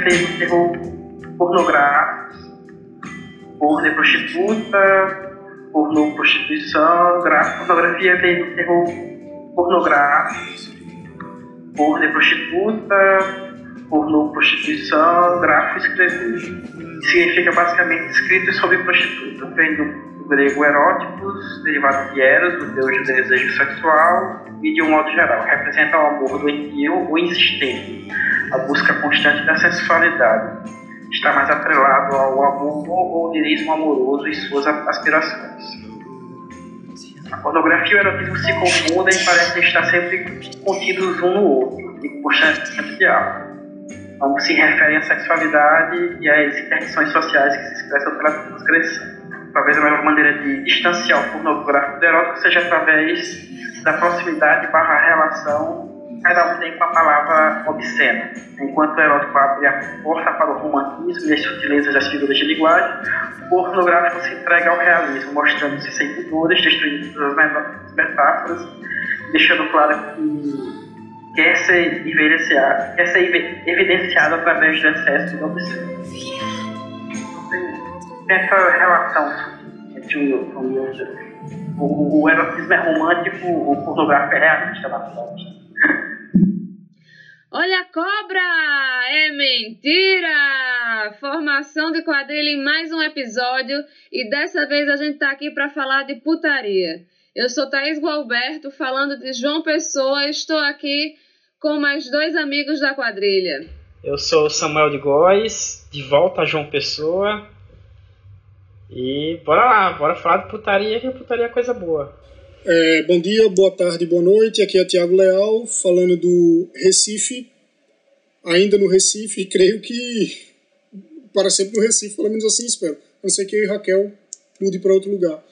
veio do terror pornográfico, porno prostituta, pornô prostituição, pornografia veio do terror pornográfico, porno prostituta, pornô prostituição, gráfico escrever. Significa basicamente escrito sobre prostituta, vem do grego eróticos, derivado de Eros, o deus do desejo sexual, e de um modo geral, representa o amor doentio ou insistente, a busca constante da sensualidade. Está mais atrelado ao amor ou lirismo amoroso e suas aspirações. A pornografia e o erotismo se confundem e parecem estar sempre contidos um no outro, e constante diálogo. Então, se referem à sexualidade e às interdicções sociais que se expressam pela transgressão talvez a melhor maneira de distanciar o pornográfico do erótico seja através da proximidade barra relação cada um tem com a palavra obscena. Enquanto o erótico abre a porta para o romantismo e as sutilezas das figuras de linguagem, o pornográfico se entrega ao realismo, mostrando-se sem pudores, destruindo todas as metáforas, deixando claro que quer ser, quer ser evidenciado através do excesso do obsceno essa relação entre o, o, o, erotismo é romântico, o fotográfico é realista bastante. Olha a cobra! É mentira! Formação de quadrilha em mais um episódio e dessa vez a gente tá aqui para falar de putaria. Eu sou Thaís Gualberto, falando de João Pessoa estou aqui com mais dois amigos da quadrilha. Eu sou Samuel de Góes, de volta a João Pessoa e bora lá, bora falar de putaria, que putaria é coisa boa. É, bom dia, boa tarde, boa noite. Aqui é Tiago Leal, falando do Recife. Ainda no Recife, e creio que para sempre no Recife, pelo menos assim espero. A não ser que eu e Raquel mude para outro lugar.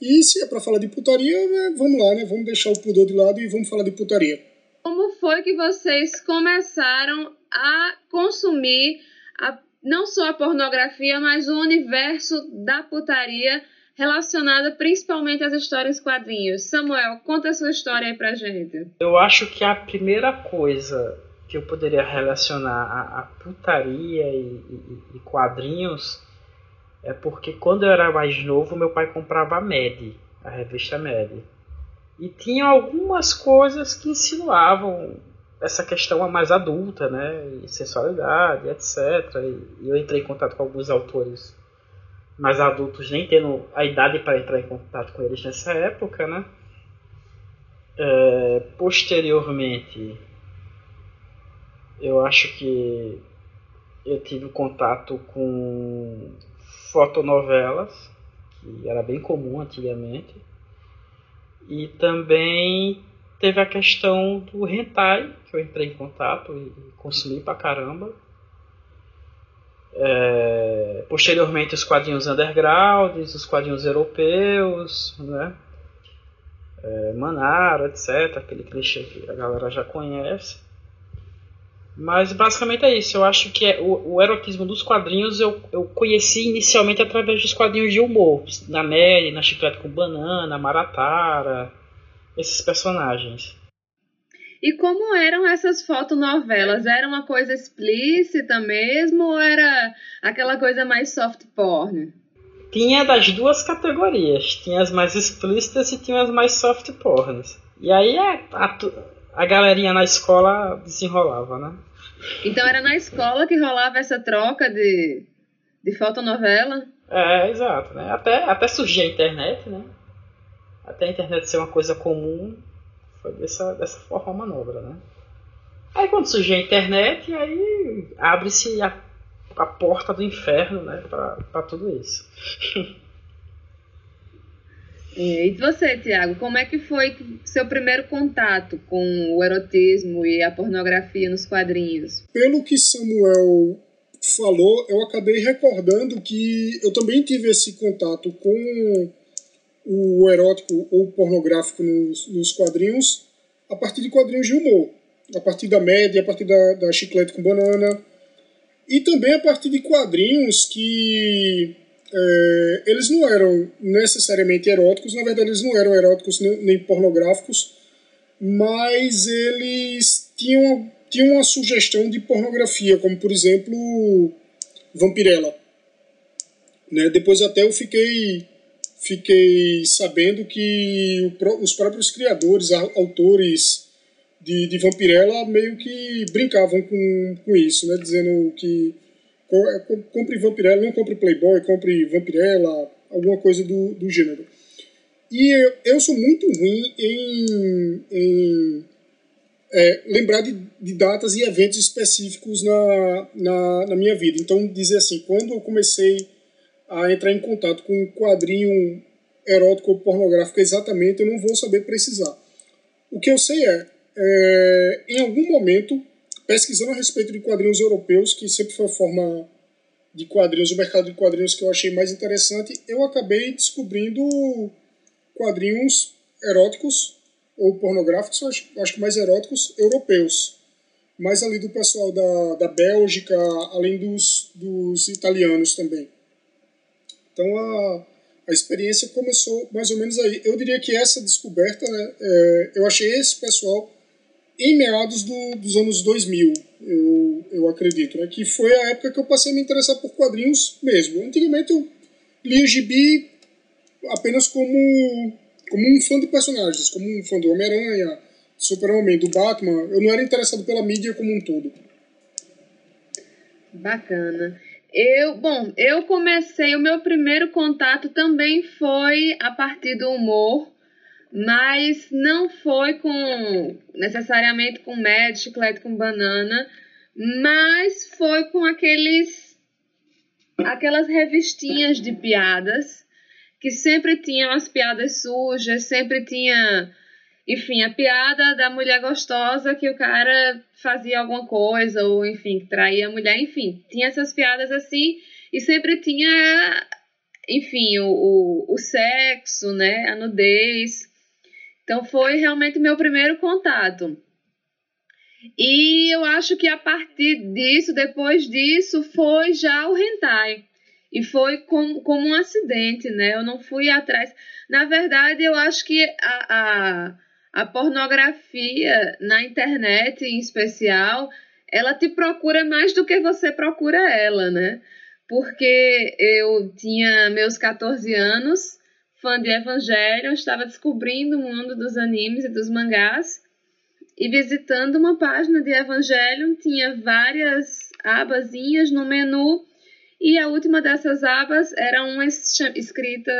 E se é para falar de putaria, né, vamos lá, né? Vamos deixar o pudor de lado e vamos falar de putaria. Como foi que vocês começaram a consumir a não só a pornografia, mas o universo da putaria relacionada principalmente às histórias quadrinhos. Samuel, conta a sua história aí pra gente. Eu acho que a primeira coisa que eu poderia relacionar a, a putaria e, e, e, quadrinhos é porque quando eu era mais novo meu pai comprava a Mad, a revista Mad. E tinha algumas coisas que insinuavam essa questão mais adulta, né, e sensualidade, etc. E eu entrei em contato com alguns autores mais adultos, nem tendo a idade para entrar em contato com eles nessa época, né. É, posteriormente, eu acho que eu tive contato com fotonovelas, que era bem comum antigamente, e também Teve a questão do hentai, que eu entrei em contato e consumi pra caramba. É, posteriormente os quadrinhos undergrounds, os quadrinhos europeus, né? É, Manara, etc. Aquele clichê que a galera já conhece. Mas basicamente é isso. Eu acho que é, o, o, erotismo dos quadrinhos eu, eu conheci inicialmente através dos quadrinhos de humor. Na Mary, na Chiclete com Banana, Maratara, esses personagens. E como eram essas fotonovelas? Era uma coisa explícita mesmo ou era aquela coisa mais soft porn? Tinha das duas categorias. Tinha as mais explícitas e tinha as mais soft porns. E aí a, a, a galerinha na escola desenrolava, né? Então era na escola que rolava essa troca de, de fotonovela? É, exato. Né? Até, até surgia a internet, né? Até a internet ser uma coisa comum, foi dessa, dessa forma a manobra, né? Aí quando surgiu a internet, aí abre-se a, a porta do inferno, né, para tudo isso. e você, Tiago, como é que foi seu primeiro contato com o erotismo e a pornografia nos quadrinhos? Pelo que Samuel falou, eu acabei recordando que eu também tive esse contato com o erótico ou pornográfico nos, nos quadrinhos a partir de quadrinhos de humor, a partir da média, a partir da, da chiclete com banana, e também a partir de quadrinhos que é, eles não eram necessariamente eróticos, na verdade eles não eram eróticos nem, nem pornográficos, mas eles tinham tinha uma sugestão de pornografia, como por exemplo Vampirella. Né? Depois até eu fiquei fiquei sabendo que o, os próprios criadores, autores de, de Vampirella meio que brincavam com, com isso, né? dizendo que compre Vampirella, não compre Playboy, compre Vampirella, alguma coisa do, do gênero. E eu, eu sou muito ruim em, em é, lembrar de, de, datas e eventos específicos na, na, na, minha vida. Então, dizer assim, quando eu comecei a entrar em contato com um quadrinho erótico ou pornográfico exatamente, eu não vou saber precisar. O que eu sei é, é em algum momento, pesquisando a respeito de quadrinhos europeus, que sempre foi a forma de quadrinhos, o mercado de quadrinhos que eu achei mais interessante, eu acabei descobrindo quadrinhos eróticos ou pornográficos, acho, acho que mais eróticos, europeus. Mais ali do pessoal da, da Bélgica, além dos, dos italianos também. Então a, a experiência começou mais ou menos aí. Eu diria que essa descoberta, né, é, eu achei esse pessoal em meados do, dos anos 2000, eu, eu acredito, né, que foi a época que eu passei a me interessar por quadrinhos mesmo. Antigamente eu lia gibi apenas como como um fã de personagens, como um fã do Homem-Aranha, Super-Homem, do Batman, eu não era interessado pela mídia como um todo. Bacana. Eu, bom, eu comecei, o meu primeiro contato também foi a partir do humor, mas não foi com necessariamente com médio, chiclete com banana, mas foi com aqueles aquelas revistinhas de piadas que sempre tinha umas piadas sujas, sempre tinha, enfim, a piada da mulher gostosa que o cara fazia alguma coisa, ou enfim, traía a mulher, enfim, tinha essas piadas assim, e sempre tinha, enfim, o, o, o sexo, né, a nudez. Então foi realmente meu primeiro contato. E eu acho que a partir disso, depois disso, foi já o hentai. E foi como, como um acidente, né? Eu não fui atrás. Na verdade, eu acho que a, a, a pornografia na internet, em especial, ela te procura mais do que você procura ela, né? Porque eu tinha meus 14 anos, fã de Evangelho, estava descobrindo o mundo dos animes e dos mangás e visitando uma página de Evangelho, tinha várias abazinhas no menu e a última dessas abas era uma escrita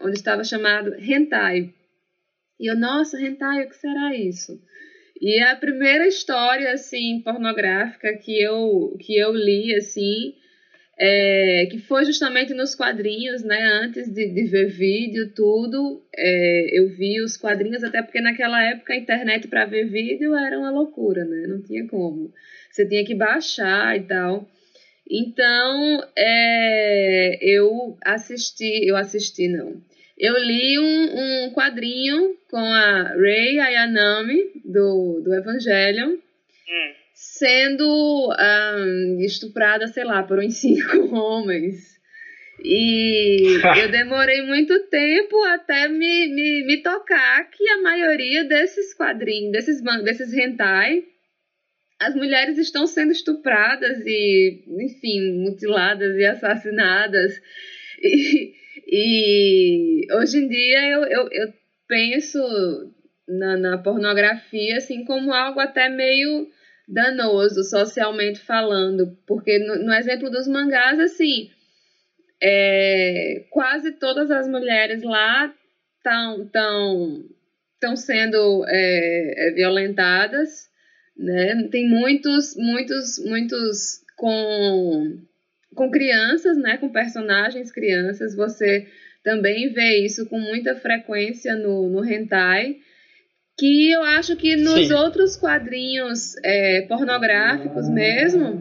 onde estava chamado hentai. E eu, nossa, hentai, o que será isso? E a primeira história, assim, pornográfica que eu, que eu li, assim, é, que foi justamente nos quadrinhos, né? Antes de, de ver vídeo, tudo, é, eu vi os quadrinhos, até porque naquela época a internet para ver vídeo era uma loucura, né? Não tinha como. Você tinha que baixar e tal. Então, é, eu assisti, eu assisti não. Eu li um, um quadrinho com a Rei Ayanami do, do Evangelion hum. sendo um, estuprada, sei lá, por uns cinco homens. E eu demorei muito tempo até me, me, me tocar que a maioria desses quadrinhos, desses, desses hentai, as mulheres estão sendo estupradas e, enfim, mutiladas e assassinadas. E, e hoje em dia eu, eu, eu penso na, na, pornografia assim como algo até meio danoso socialmente falando, porque no, no exemplo dos mangás, assim, é, quase todas as mulheres lá estão tão, tão sendo é, é violentadas né? Tem muitos, muitos, muitos com, com crianças, né? Com personagens crianças. Você também vê isso com muita frequência no, no hentai. Que eu acho que nos Sim. outros quadrinhos é, pornográficos mesmo,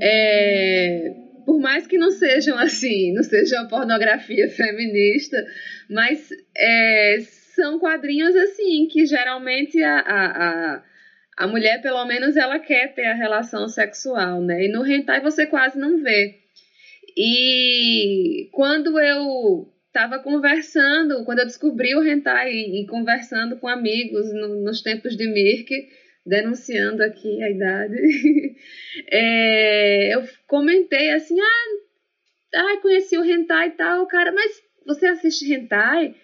é, por mais que não sejam assim, não sejam pornografia feminista, mas é, são quadrinhos assim que geralmente a, a, a a mulher, pelo menos, ela quer ter a relação sexual, né? E no hentai você quase não vê. E quando eu estava conversando, quando eu descobri o hentai e, conversando com amigos no, nos tempos de Mirk, denunciando aqui a idade, é, eu comentei assim, ah, ah, conheci o hentai e tal, cara, mas você assiste hentai?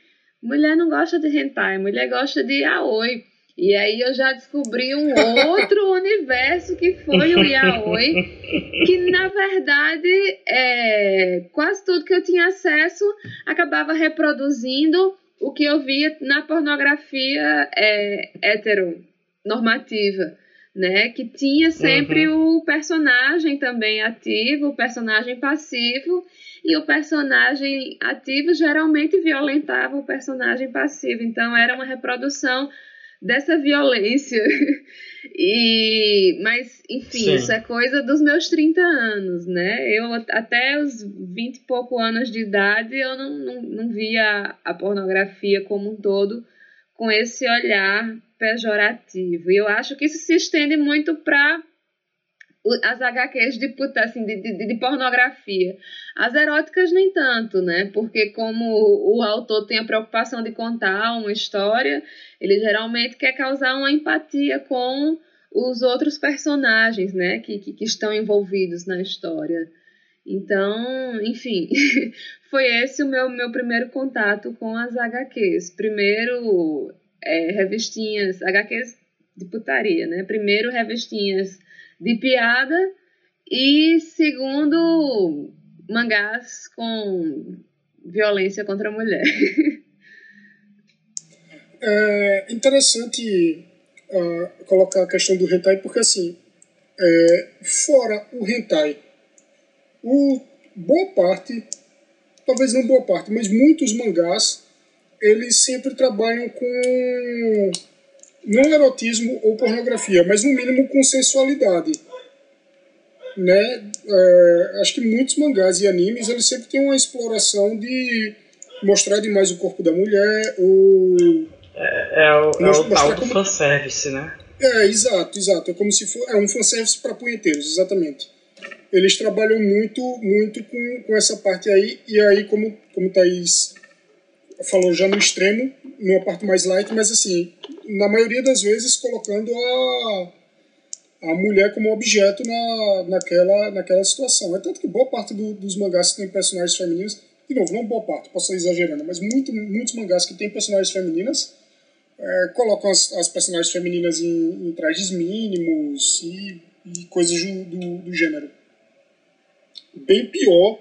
Mulher não gosta de hentai, mulher gosta de aoi. E aí eu já descobri um outro universo que foi o yaoi, que na verdade é, quase tudo que eu tinha acesso acabava reproduzindo o que eu via na pornografia é, heteronormativa, né? Que tinha sempre uhum. o personagem também ativo, o personagem passivo, e o personagem ativo geralmente violentava o personagem passivo. Então era uma reprodução dessa violência. E, mas, enfim, Sim. isso é coisa dos meus 30 anos, né? Eu, até os 20 e pouco anos de idade, eu não, não, não via a pornografia como um todo com esse olhar pejorativo. E eu acho que isso se estende muito para as HQs de, assim, de, de, de, pornografia. As eróticas nem tanto, né? Porque como o autor tem a preocupação de contar uma história, ele geralmente quer causar uma empatia com os outros personagens, né? Que, que, que estão envolvidos na história. Então, enfim, foi esse o meu, meu primeiro contato com as HQs. Primeiro, é, revistinhas, HQs de putaria, né? Primeiro, revistinhas de piada e segundo mangás com violência contra a mulher. É interessante uh, colocar a questão do hentai porque assim, é, fora o hentai, o, boa parte, talvez não boa parte, mas muitos mangás, eles sempre trabalham com não erotismo ou pornografia, mas no mínimo com sensualidade. Né? É, acho que muitos mangás e animes eles sempre têm uma exploração de mostrar demais o corpo da mulher ou é, é o, é o tal do fanservice, né? É, exato, exato. É como se for é um fanservice para punheteiros, exatamente. Eles trabalham muito, muito com, com essa parte aí, e aí, como, como Thaís falou já no extremo, numa parte mais light, mas assim, na maioria das vezes colocando a, a mulher como objeto na, naquela, naquela situação. É tanto que boa parte do, dos mangás que tem personagens femininos, de novo, não boa parte, posso estar exagerando, mas muito, muitos mangás que tem personagens femininas é, colocam as, as personagens femininas em, em trajes mínimos e, e coisas do, do, do gênero. Bem pior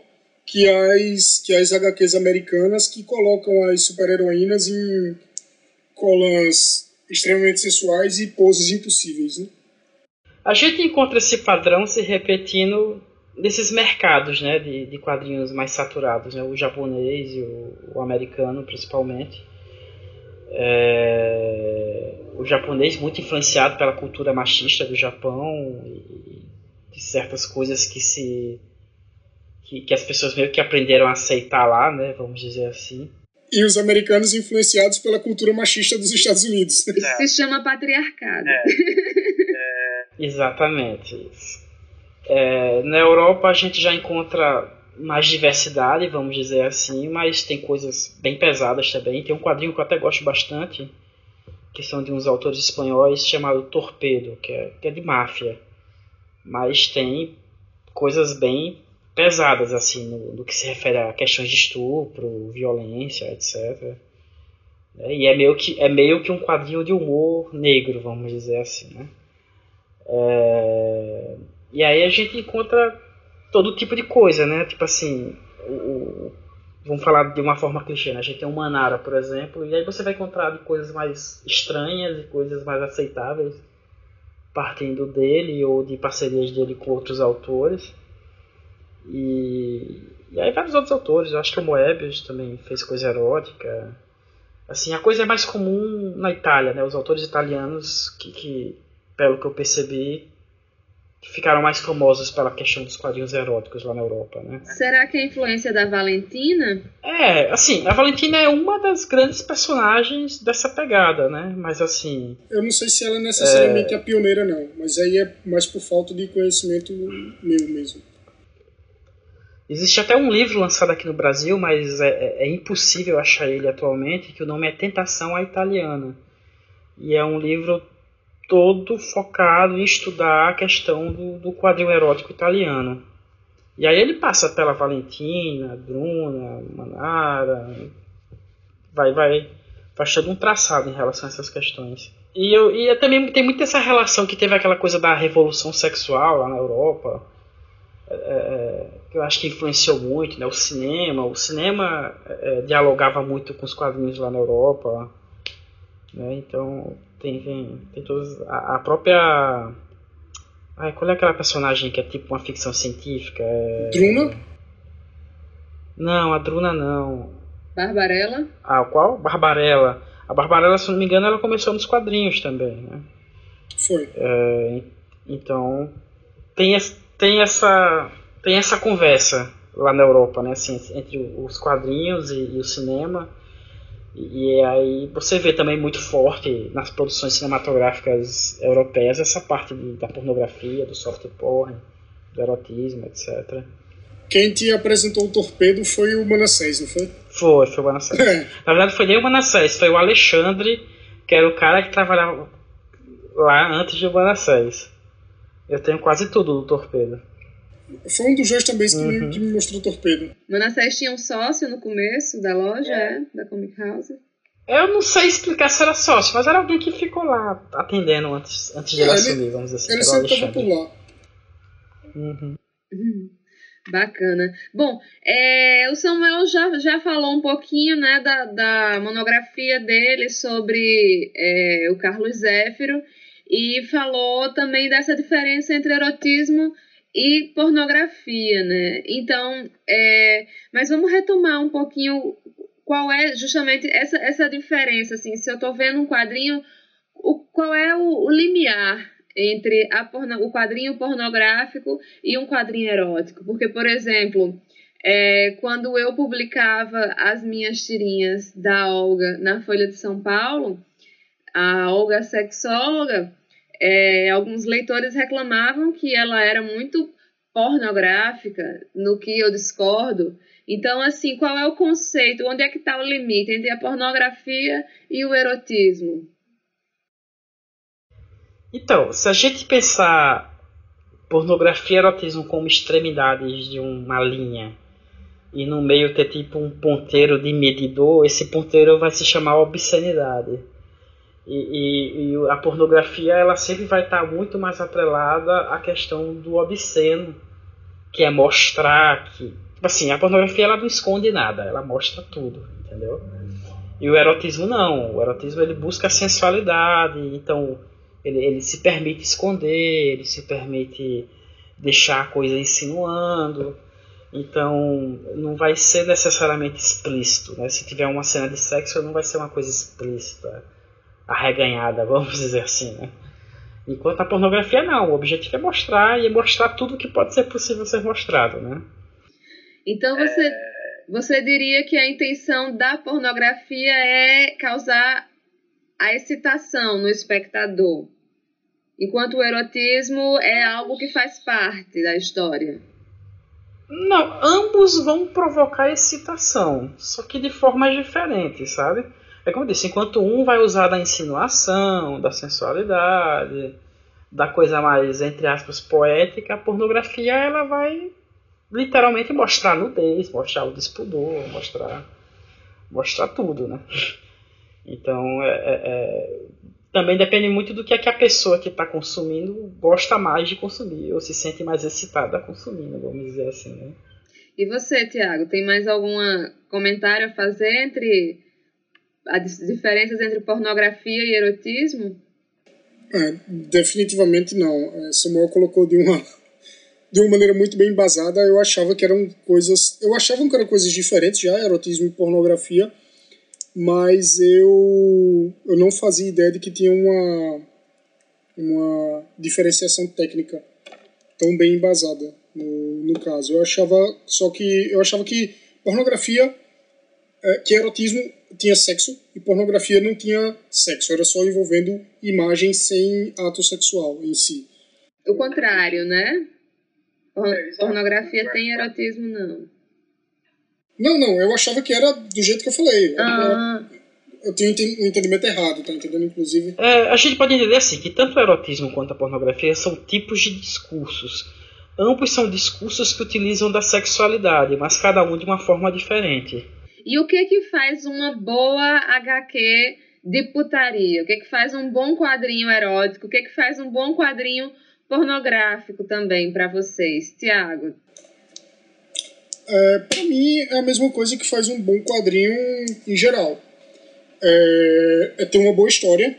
que as, que as HQs americanas que colocam as super-heroínas em colãs extremamente sensuais e poses impossíveis. Né? A gente encontra esse padrão se repetindo nesses mercados né, de, de quadrinhos mais saturados, né, o japonês e o, o americano principalmente. É, o japonês muito influenciado pela cultura machista do Japão e de certas coisas que se que, que as pessoas meio que aprenderam a aceitar lá, né, vamos dizer assim. E os americanos influenciados pela cultura machista dos Estados Unidos. É. Se chama patriarcado. É. É. Exatamente isso. É, na Europa a gente já encontra mais diversidade, vamos dizer assim, mas tem coisas bem pesadas também. Tem um quadrinho que eu até gosto bastante, que são de uns autores espanhóis, chamado Torpedo, que é, que é de máfia. Mas tem coisas bem pesadas assim no, no, que se refere a questões de estupro, violência, etc. É, e é meio que é meio que um quadrinho de humor negro, vamos dizer assim, né? É, e aí a gente encontra todo tipo de coisa, né? Tipo assim, o, o, vamos falar de uma forma clichê, né? A gente tem um Manara, por exemplo, e aí você vai encontrar de coisas mais estranhas e coisas mais aceitáveis partindo dele ou de parcerias dele com outros autores. E, e aí vários outros autores, eu acho que o Moebius também fez coisa erótica. Assim, a coisa é mais comum na Itália, né? Os autores italianos que, que pelo que eu percebi, ficaram mais famosos pela questão dos quadrinhos eróticos lá na Europa, né? Será que é a influência da Valentina? É, assim, a Valentina é uma das grandes personagens dessa pegada, né? Mas assim... Eu não sei se ela é necessariamente é... a pioneira, não. Mas aí é mais por falta de conhecimento meu mesmo. Existe até um livro lançado aqui no Brasil, mas é, é, é, impossível achar ele atualmente, que o nome é Tentação à Italiana. E é um livro todo focado em estudar a questão do, do quadril erótico italiano. E aí ele passa pela Valentina, Bruna, Manara, vai, vai, faz todo um traçado em relação a essas questões. E, eu, e também tem muito essa relação que teve aquela coisa da revolução sexual lá na Europa, é, é, que eu acho que influenciou muito, né? O cinema, o cinema é, dialogava muito com os quadrinhos lá na Europa, né? Então tem, tem, tem todos a, a própria Ai, qual é aquela personagem que é tipo uma ficção científica? É... Druna? Não, a Druna não. Barbarella? Ah, qual? Barbarella. A Barbarella, se não me engano, ela começou nos quadrinhos também, né? Foi. É, então, tem, tem, essa, tem essa conversa lá na Europa, né? Assim, entre os quadrinhos e, e o cinema. E, e aí você vê também muito forte nas produções cinematográficas europeias essa parte de, da pornografia, do soft porn, do erotismo, etc. Quem te apresentou o torpedo foi o Manassés, não foi? Foi, foi o Manassés. É. Na verdade, foi nem o Manassés, foi o Alexandre, que era o cara que trabalhava lá antes de o Manassés. Eu tenho quase tudo do torpedo. Foi um dos dois também que, uhum. me, que me mostrou torpedo. Manassés tinha um sócio no começo da loja, é. é, da Comic House. Eu não sei explicar se era sócio, mas era alguém que ficou lá atendendo antes, antes de é, ele assumir, vamos dizer assim. Ele sempre estava por lá. Uhum. Uhum. Bacana. Bom, é, o Samuel já, já falou um pouquinho né, da, da monografia dele sobre é, o Carlos Zéfiro e falou também dessa diferença entre erotismo e pornografia, né? Então, é, mas vamos retomar um pouquinho qual é justamente essa, essa diferença, assim, se eu estou vendo um quadrinho, o, qual é o, o limiar entre a porno, o quadrinho pornográfico e um quadrinho erótico? Porque, por exemplo, é, quando eu publicava as minhas tirinhas da Olga na Folha de São Paulo, a Olga sexóloga, é, alguns leitores reclamavam que ela era muito pornográfica, no que eu discordo. Então, assim, qual é o conceito? Onde é que está o limite entre a pornografia e o erotismo? Então, se a gente pensar pornografia e erotismo como extremidades de uma linha e no meio ter tipo um ponteiro de medidor, esse ponteiro vai se chamar obscenidade. E, e, e, a pornografia ela sempre vai estar muito mais atrelada à questão do obsceno, que é mostrar que. Tipo assim, a pornografia ela não esconde nada, ela mostra tudo, entendeu? E o erotismo não. O erotismo ele busca a sensualidade, então ele, ele se permite esconder, ele se permite deixar a coisa insinuando. Então, não vai ser necessariamente explícito. Né? Se tiver uma cena de sexo, não vai ser uma coisa explícita arreganhada, vamos dizer assim, né? Enquanto a pornografia não, o objetivo é mostrar e é mostrar tudo que pode ser possível ser mostrado, né? Então você, é... você diria que a intenção da pornografia é causar a excitação no espectador, enquanto o erotismo é algo que faz parte da história. Não, ambos vão provocar excitação, só que de formas diferentes, sabe? É como eu disse, enquanto um vai usar da insinuação, da sensualidade, da coisa mais, entre aspas, poética, a pornografia ela vai literalmente mostrar nudez, mostrar o despudor, mostrar, mostrar tudo, né? Então, é, é, é, também depende muito do que, é que a pessoa que está consumindo gosta mais de consumir, ou se sente mais excitada consumindo, vamos dizer assim, né? E você, Tiago, tem mais algum comentário a fazer entre as diferenças entre pornografia e erotismo? É, definitivamente não. É, Samuel colocou de uma, de uma maneira muito bem embasada. Eu achava que eram coisas. Eu achava que eram coisas diferentes já, erotismo e pornografia, mas eu, eu não fazia ideia de que tinha uma, uma diferenciação técnica tão bem embasada no, no caso. Eu achava só que eu achava que pornografia, é, que erotismo tinha sexo e pornografia não tinha sexo, era só envolvendo imagens sem ato sexual em si. O contrário, né? É, pornografia tem erotismo, não. Não, não, eu achava que era do jeito que eu falei. Ah. eu tenho um entendimento errado, tá entendendo? Inclusive. É, a gente pode entender assim que tanto o erotismo quanto a pornografia são tipos de discursos. Ambos são discursos que utilizam da sexualidade, mas cada um de uma forma diferente. E o que que faz uma boa HQ de putaria? O que que faz um bom quadrinho erótico? O que que faz um bom quadrinho pornográfico também para vocês, Tiago? É, para mim é a mesma coisa que faz um bom quadrinho em geral. É, é ter uma boa história,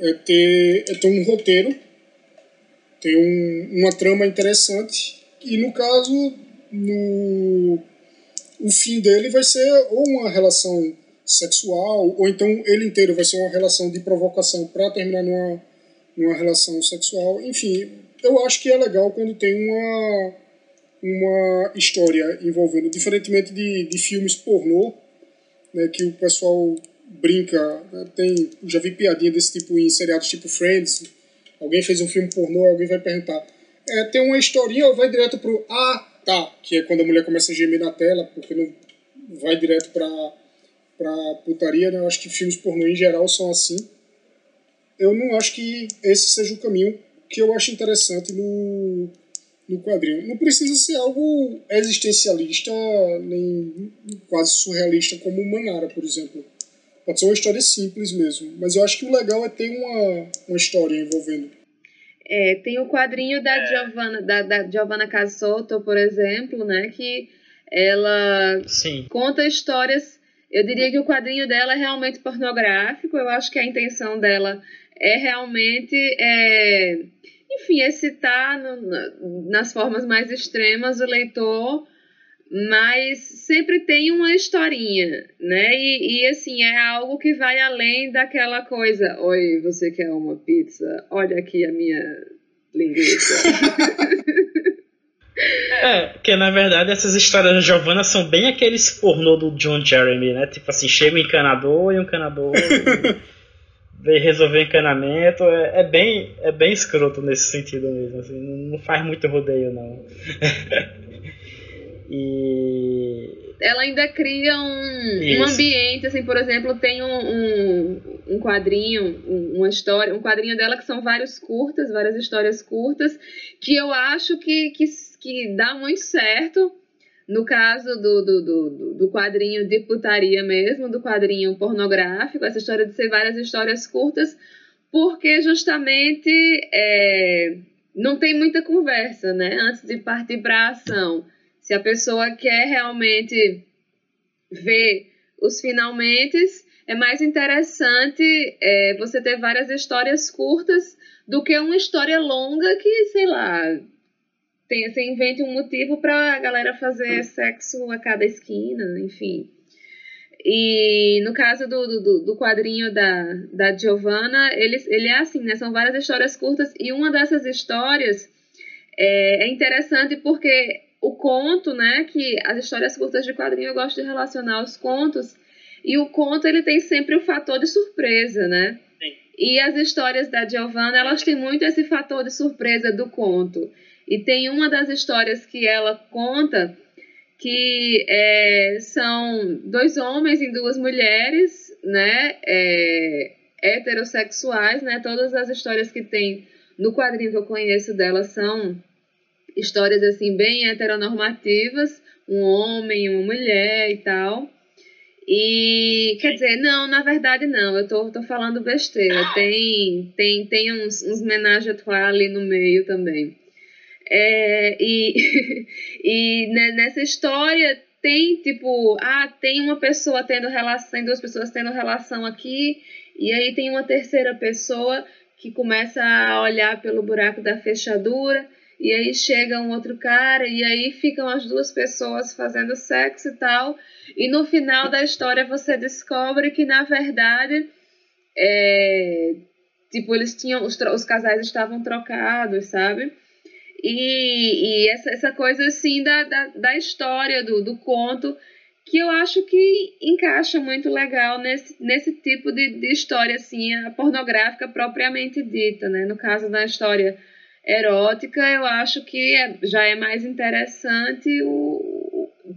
é ter, é ter um roteiro, ter um, uma trama interessante e no caso no o fim dele vai ser ou uma relação sexual ou então ele inteiro vai ser uma relação de provocação para terminar numa, numa relação sexual. Enfim eu acho que é legal quando tem uma uma história envolvendo, diferentemente de, de filmes pornô, né, que o pessoal brinca, né, tem, já vi piadinha desse tipo em seriados tipo Friends, alguém fez um filme pornô, alguém vai perguntar, é, tem uma historinha ou vai direto pro ah, tá, que é quando a mulher começa a gemer na tela, porque não vai direto pra, pra putaria, né, eu acho que filmes pornô em geral são assim. Eu não acho que esse seja o caminho que eu acho interessante no no quadrinho. Não precisa ser algo existencialista, nem quase surrealista como Manara, por exemplo. Pode ser uma história simples mesmo. Mas eu acho que o legal é ter uma, uma história envolvendo. É, tem o quadrinho da é. Giovanna, da, da Giovanna Casotto, por exemplo, né? Que ela Sim. conta histórias. Eu diria que o quadrinho dela é realmente pornográfico. Eu acho que a intenção dela é realmente é, enfim, excitar no, nas formas mais extremas o leitor, mas sempre tem uma historinha, né? E, e assim, é algo que vai além daquela coisa: Oi, você quer uma pizza? Olha aqui a minha linguiça. É, porque na verdade essas histórias da Giovanna são bem aqueles pornô do John Jeremy, né? Tipo assim, chega um encanador e um encanador. veio resolver encanamento. É, é, bem, é bem escroto nesse sentido mesmo. Assim, não, faz muito rodeio, não. e. Ela ainda cria um, um ambiente, assim, por exemplo, tem um, um, um quadrinho, uma história, um quadrinho dela que são vários curtas, várias histórias curtas, que eu acho que, que, que dá muito certo no caso do, do, do, do, quadrinho de putaria mesmo, do quadrinho pornográfico, essa história de ser várias histórias curtas, porque justamente é, não tem muita conversa, né? Antes de partir para a ação. Se a pessoa quer realmente ver os finalmente, é mais interessante é, você ter várias histórias curtas do que uma história longa que, sei lá, tem, você invente um motivo para a galera fazer sexo a cada esquina, enfim. E no caso do, do, do quadrinho da, da Giovanna, ele, ele é assim, né? São várias histórias curtas e uma dessas histórias é, é interessante porque o conto, né? Que as histórias curtas de quadrinho eu gosto de relacionar os contos. E o conto ele tem sempre o fator de surpresa, né? E as histórias da Giovanna, elas têm muito esse fator de surpresa do conto. E tem uma das histórias que ela conta que é, são dois homens e duas mulheres, né, é, heterossexuais, né, todas as histórias que tem no quadrinho que eu conheço dela são histórias assim bem heteronormativas, um homem, uma mulher e tal. E quer dizer, não, na verdade não, eu tô, tô falando besteira. Tem tem tem uns, uns menage à ali no meio também. É, e, e nessa história tem tipo, ah, tem uma pessoa tendo relação, tem duas pessoas tendo relação aqui, e aí tem uma terceira pessoa que começa a olhar pelo buraco da fechadura, e aí chega um outro cara, e aí ficam as duas pessoas fazendo sexo e tal, e no final da história você descobre que na verdade é, tipo, eles tinham, os, os casais estavam trocados, sabe? E, e essa, essa coisa assim da, da, da história do, do conto que eu acho que encaixa muito legal nesse, nesse tipo de, de história assim, pornográfica propriamente dita, né? No caso da história erótica, eu acho que é, já é mais interessante o,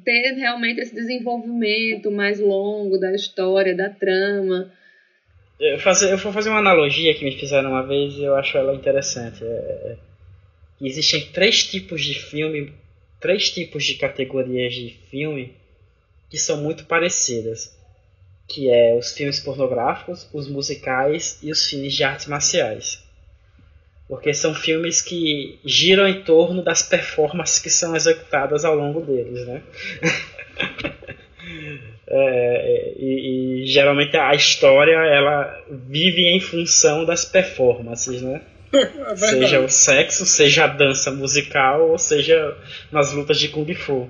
ter realmente esse desenvolvimento mais longo da história, da trama. Eu, fazer, eu vou fazer uma analogia que me fizeram uma vez e eu acho ela interessante. É, é, existem três tipos de filme, três tipos de categorias de filme que são muito parecidas. Que é os filmes pornográficos, os musicais e os filmes de artes marciais. Porque são filmes que giram em torno das performances que são executadas ao longo deles, né? É, e, e, geralmente a história ela vive em função das performances, né? É seja o sexo, seja a dança musical, ou seja nas lutas de Kung Fu.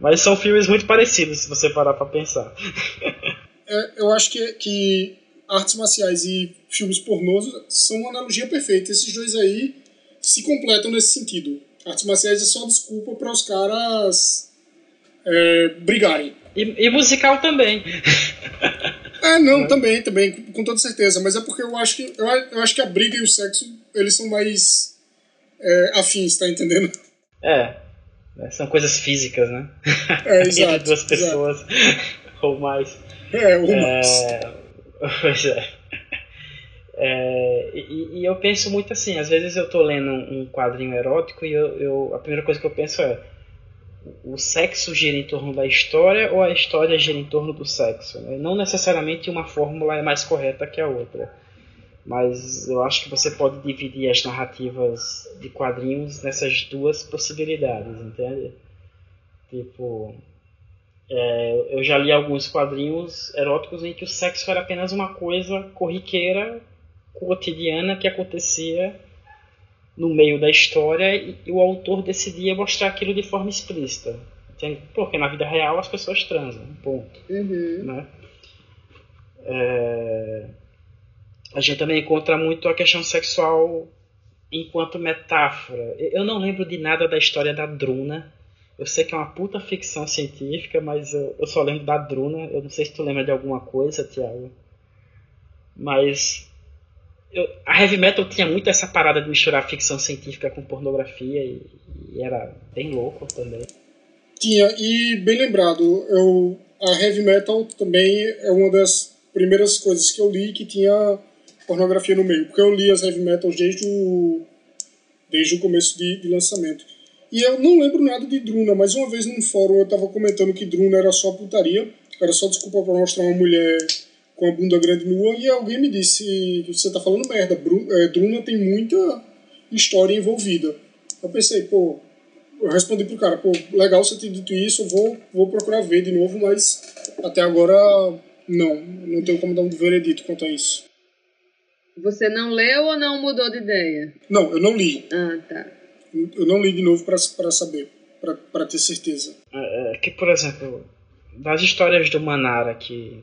Mas são filmes muito parecidos, se você parar para pensar. É, eu acho que, que artes marciais e filmes pornôs são uma analogia perfeita. Esses dois aí se completam nesse sentido. Artes marciais é só desculpa para os caras é, brigarem. E, e, musical também. É, não, também, também, com toda certeza. Mas é porque eu acho que eu, eu acho que a briga e o sexo eles são mais é, afins, tá entendendo? É, é são coisas físicas, né? É, exato. Entre duas pessoas ou mais. É, ou mais. Pois é. é e, e, eu penso muito assim, às vezes eu tô lendo um quadrinho erótico e eu, eu, a primeira coisa que eu penso é o sexo gira em torno da história ou a história gira em torno do sexo. Né? Não necessariamente uma fórmula é mais correta que a outra. Mas eu acho que você pode dividir as narrativas de quadrinhos nessas duas possibilidades, entende? Tipo, é, eu já li alguns quadrinhos eróticos em que o sexo era apenas uma coisa corriqueira, cotidiana que acontecia no meio da história e, e o autor decidia mostrar aquilo de forma explícita. Entende? Porque na vida real as pessoas transam, ponto. Uhum. Né? É, a gente também encontra muito a questão sexual enquanto metáfora. Eu não lembro de nada da história da Druna eu sei que é uma puta ficção científica, mas eu, eu só lembro da Druna. Eu não sei se tu lembra de alguma coisa, Thiago. Mas eu, a heavy metal tinha muito essa parada de misturar ficção científica com pornografia e, e, era bem louco também. Tinha, e bem lembrado, eu, a heavy metal também é uma das primeiras coisas que eu li que tinha pornografia no meio, porque eu li as heavy metals desde o, desde o começo de, de lançamento. E eu não lembro nada de Druna, mas uma vez num fórum eu tava comentando que Druna era só putaria, era só desculpa pra mostrar uma mulher com a bunda grande nua, e alguém me disse, você tá falando merda, é, Druna tem muita história envolvida. Eu pensei, pô, eu respondi pro cara, pô, legal você ter dito isso, eu vou, vou procurar ver de novo, mas até agora não, não tenho como dar um veredito quanto a isso. Você não leu ou não mudou de ideia? Não, eu não li. Ah, tá. Eu não li de novo para saber, para ter certeza. É, é, que, por exemplo, das histórias do Manara que,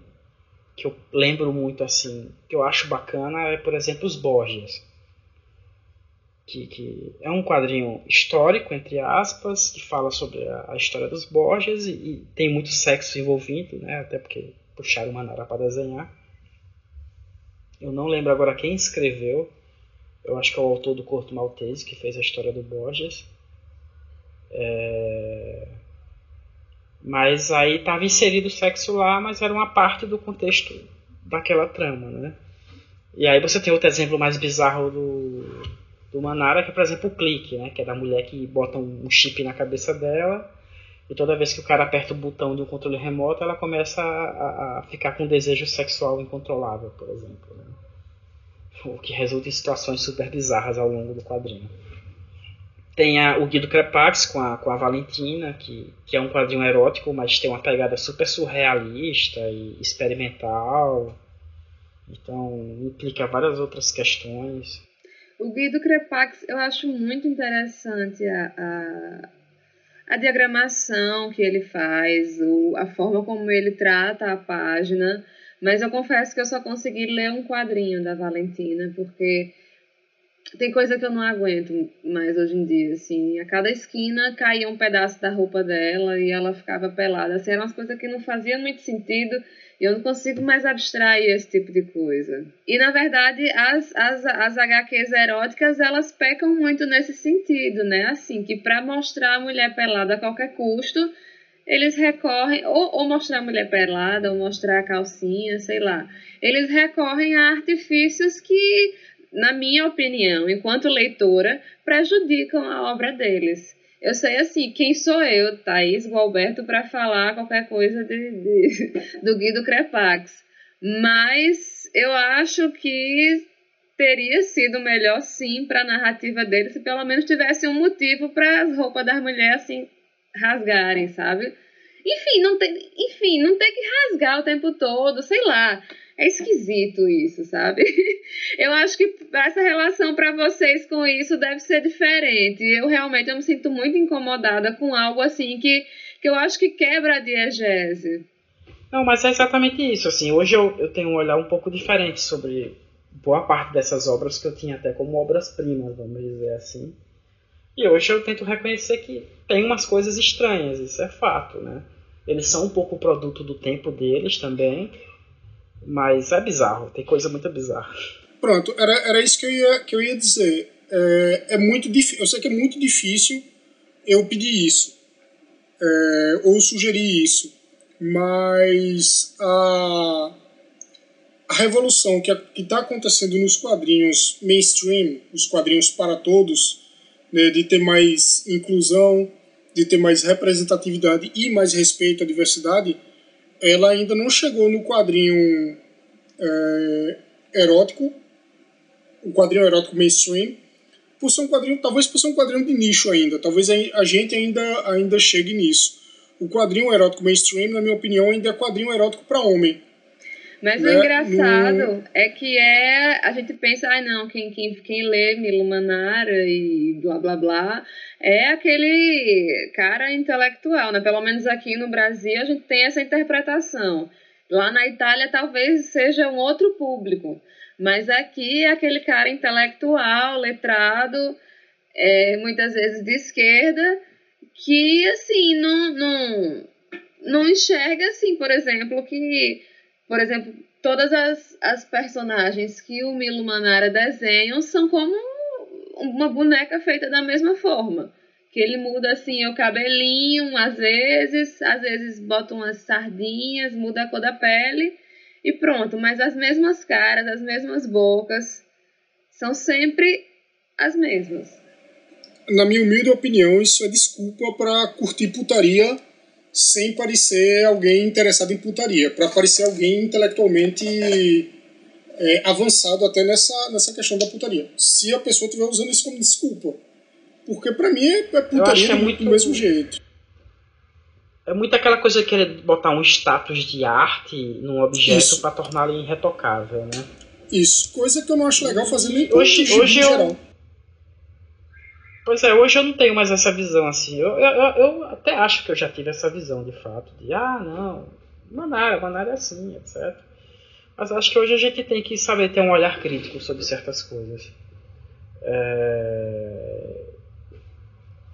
que eu lembro muito assim, que eu acho bacana, é, por exemplo, os Borgias. Que, que é um quadrinho histórico, entre aspas, que fala sobre a, a história dos Borgias e, e, tem muito sexo envolvido, né? até porque puxaram o Manara para desenhar. Eu não lembro agora quem escreveu, eu acho que é o autor do Corto Maltese, que fez a história do Borges. É... Mas aí estava inserido o sexo lá, mas era uma parte do contexto daquela trama, né? E aí você tem outro exemplo mais bizarro do, do Manara, que é, por exemplo, o clique, né? Que é da mulher que bota um chip na cabeça dela e toda vez que o cara aperta o botão de um controle remoto, ela começa a, a ficar com um desejo sexual incontrolável, por exemplo. Né? O que resulta em situações super bizarras ao longo do quadrinho. Tem a, o Guido Crepax com a, com a Valentina, que, que é um quadrinho erótico, mas tem uma pegada super surrealista e experimental. Então implica várias outras questões. O Guido Crepax eu acho muito interessante a, a, a diagramação que ele faz, o, a forma como ele trata a página. Mas eu confesso que eu só consegui ler um quadrinho da Valentina, porque tem coisa que eu não aguento mais hoje em dia, assim. A cada esquina caía um pedaço da roupa dela e ela ficava pelada. Assim, eram umas coisas que não faziam muito sentido e eu não consigo mais abstrair esse tipo de coisa. E, na verdade, as, as, as HQs eróticas, elas pecam muito nesse sentido, né? Assim, que para mostrar a mulher pelada a qualquer custo eles recorrem, ou, ou mostrar a mulher pelada, ou mostrar a calcinha, sei lá. Eles recorrem a artifícios que, na minha opinião, enquanto leitora, prejudicam a obra deles. Eu sei assim, quem sou eu, Thaís Gualberto, para falar qualquer coisa de, de, do Guido Crepax. Mas eu acho que teria sido melhor sim para a narrativa dele se pelo menos tivesse um motivo para as roupas das mulheres assim rasgarem, sabe? Enfim, não tem, enfim, não tem que rasgar o tempo todo, sei lá. É esquisito isso, sabe? Eu acho que essa relação para vocês com isso deve ser diferente. Eu realmente eu me sinto muito incomodada com algo assim que, que eu acho que quebra a diegese. Não, mas é exatamente isso. Assim, hoje eu, eu tenho um olhar um pouco diferente sobre boa parte dessas obras que eu tinha até como obras-primas, vamos dizer assim. E hoje eu tento reconhecer que tem umas coisas estranhas, isso é fato, né? Eles são um pouco produto do tempo deles também, mas é bizarro, tem coisa muito bizarra. Pronto, era, era isso que eu ia, que eu ia dizer. É, é muito difícil, eu sei que é muito difícil eu pedir isso, é, ou sugerir isso, mas a, a revolução que está acontecendo nos quadrinhos mainstream, os quadrinhos para todos, né, de ter mais inclusão, de ter mais representatividade e mais respeito à diversidade, ela ainda não chegou no quadrinho é, erótico, o quadrinho erótico mainstream, por ser um quadrinho, talvez por ser um quadrinho de nicho ainda, talvez a gente ainda, ainda chegue nisso. O quadrinho erótico mainstream, na minha opinião, ainda é quadrinho erótico para homem. Mas né? o engraçado no... é que é. A gente pensa, ai ah, não, quem, quem, quem lê Milo Manara e blá blá blá é aquele cara intelectual, né? Pelo menos aqui no Brasil a gente tem essa interpretação. Lá na Itália talvez seja um outro público. Mas aqui é aquele cara intelectual, letrado, é, muitas vezes de esquerda, que assim, não, não, não enxerga assim, por exemplo, que por exemplo, todas as, as personagens que o Milo Manara desenha são como uma boneca feita da mesma forma. Que ele muda assim o cabelinho, às vezes, às vezes bota umas sardinhas, muda a cor da pele e pronto. Mas as mesmas caras, as mesmas bocas, são sempre as mesmas. Na minha humilde opinião, isso é desculpa para curtir putaria sem parecer alguém interessado em putaria, para parecer alguém intelectualmente é, avançado até nessa, nessa questão da putaria. Se a pessoa estiver usando isso como desculpa. Porque para mim é, é putaria é muito, do mesmo jeito. É muito aquela coisa de querer botar um status de arte num objeto para torná-lo irretocável, né? Isso, coisa que eu não acho legal fazer nem hoje, hoje eu, geral. Pois é, hoje eu não tenho mais essa visão assim. Eu, eu, eu até acho que eu já tive essa visão de fato, de ah, não, Manara, Manara é assim, etc. Mas acho que hoje a gente tem que saber ter um olhar crítico sobre certas coisas. É...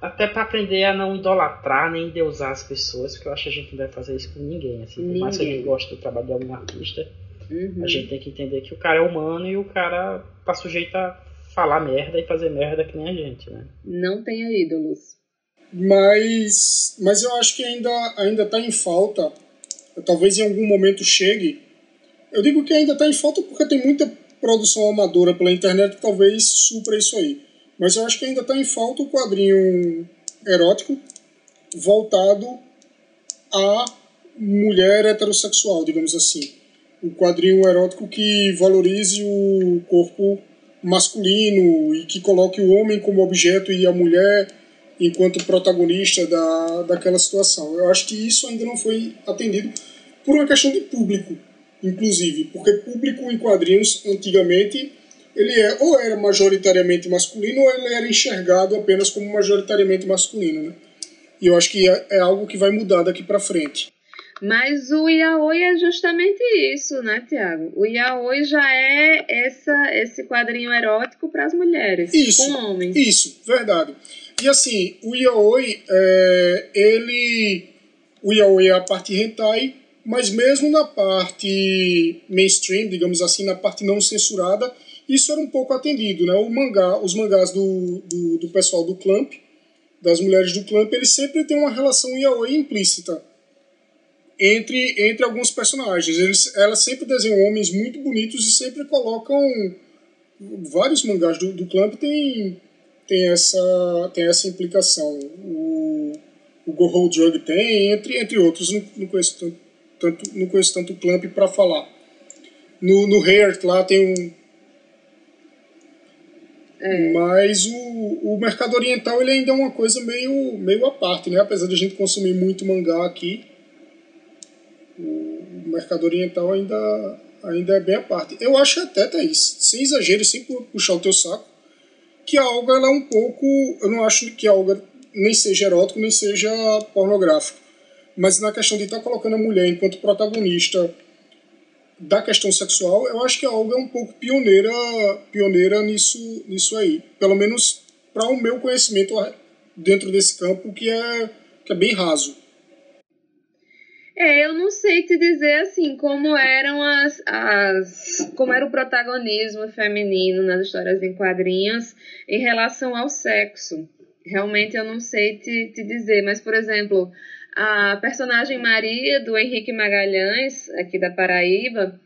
Até para aprender a não idolatrar nem deusar as pessoas, porque eu acho que a gente não deve fazer isso com ninguém. Assim, por mais que a gente goste do trabalho de algum artista, uhum. a gente tem que entender que o cara é humano e o cara tá sujeito a falar merda e fazer merda que nem a gente, né? Não tenha ídolos. Mas, mas eu acho que ainda ainda está em falta. Talvez em algum momento chegue. Eu digo que ainda está em falta porque tem muita produção amadora pela internet que talvez supra isso aí. Mas eu acho que ainda está em falta o quadrinho erótico voltado à mulher heterossexual, digamos assim. O quadrinho erótico que valorize o corpo masculino e que coloque o homem como objeto e a mulher enquanto protagonista da, daquela situação. Eu acho que isso ainda não foi atendido por uma questão de público, inclusive, porque público em quadrinhos antigamente ele é ou era majoritariamente masculino ou ele era enxergado apenas como majoritariamente masculino, né? E eu acho que é, é algo que vai mudar daqui para frente. Mas o yaoi é justamente isso, né, Tiago? O yaoi já é essa, esse quadrinho erótico para as mulheres, isso, com homens. Isso, verdade. E assim, o yaoi, é, ele... O yaoi é a parte hentai, mas mesmo na parte mainstream, digamos assim, na parte não censurada, isso era um pouco atendido, né? O mangá, os mangás do, do, do pessoal do Clamp, das mulheres do Clamp, ele sempre tem uma relação yaoi implícita entre, entre alguns personagens. Eles, elas sempre desenham homens muito bonitos e sempre colocam vários mangás do, do Clamp tem, tem, essa, tem essa implicação. O, o Go Hold Drug tem, entre, entre outros. Não, não, conheço tanto, tanto, não conheço tanto o Clamp para falar. No, no Heart lá tem um. É. Mas o, o mercado oriental ele ainda é uma coisa meio, meio à parte, né? Apesar de a gente consumir muito mangá aqui, mercado oriental ainda, ainda é bem à parte. Eu acho até, Thaís, sem exagero, sem puxar o teu saco, que a Olga ela é um pouco. Eu não acho que a Olga nem seja erótico, nem seja pornográfico. Mas na questão de estar tá colocando a mulher enquanto protagonista da questão sexual, eu acho que a Olga é um pouco pioneira, pioneira nisso, nisso aí. Pelo menos para o meu conhecimento dentro desse campo, que é, que é bem raso. É, eu não sei te dizer assim como eram as, as como era o protagonismo feminino nas histórias em quadrinhos em relação ao sexo. Realmente eu não sei te, te dizer, mas por exemplo, a personagem Maria do Henrique Magalhães, aqui da Paraíba,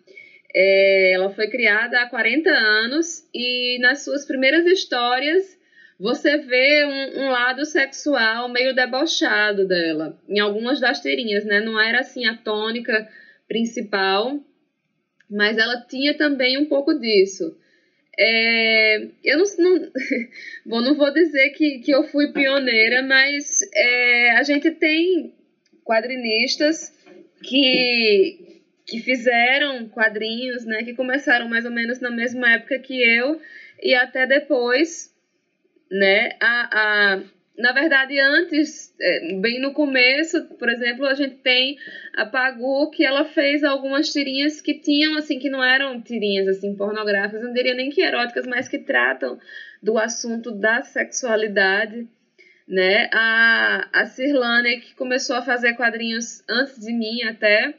é, ela foi criada há 40 anos e nas suas primeiras histórias você vê um, um, lado sexual meio debochado dela, em algumas das tirinhas, né? Não era assim a tônica principal, mas ela tinha também um pouco disso. É, eu não, não, bom, não vou dizer que, que eu fui pioneira, mas é, a gente tem quadrinistas que, que fizeram quadrinhos, né, que começaram mais ou menos na mesma época que eu e até depois né? A, a, na verdade, antes, é, bem no começo, por exemplo, a gente tem a Pagu, que ela fez algumas tirinhas que tinham, assim, que não eram tirinhas, assim, pornográficas, não diria nem que eróticas, mas que tratam do assunto da sexualidade, né? A, a Cirlane, que começou a fazer quadrinhos antes de mim até,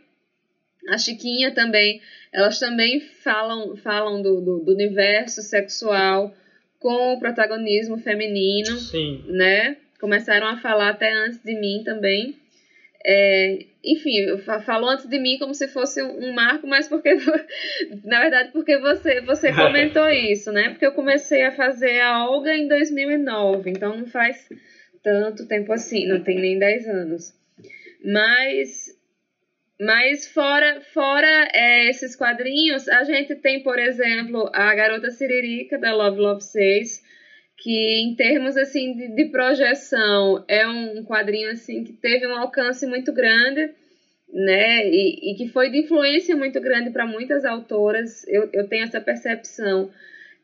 a Chiquinha também, elas também falam, falam do, do, do universo sexual, com o protagonismo feminino, Sim. né? Começaram a falar até antes de mim também. É, enfim, falou antes de mim como se fosse um, marco, mas porque, na verdade, porque você, você comentou isso, né? Porque eu comecei a fazer a Olga em 2009, então não faz tanto tempo assim, não tem nem 10 anos. Mas mas fora, fora é, esses quadrinhos, a gente tem, por exemplo, a Garota Siririca, da Love Love 6, que em termos assim de, de, projeção é um quadrinho assim que teve um alcance muito grande, né? E, e que foi de influência muito grande para muitas autoras. Eu, eu tenho essa percepção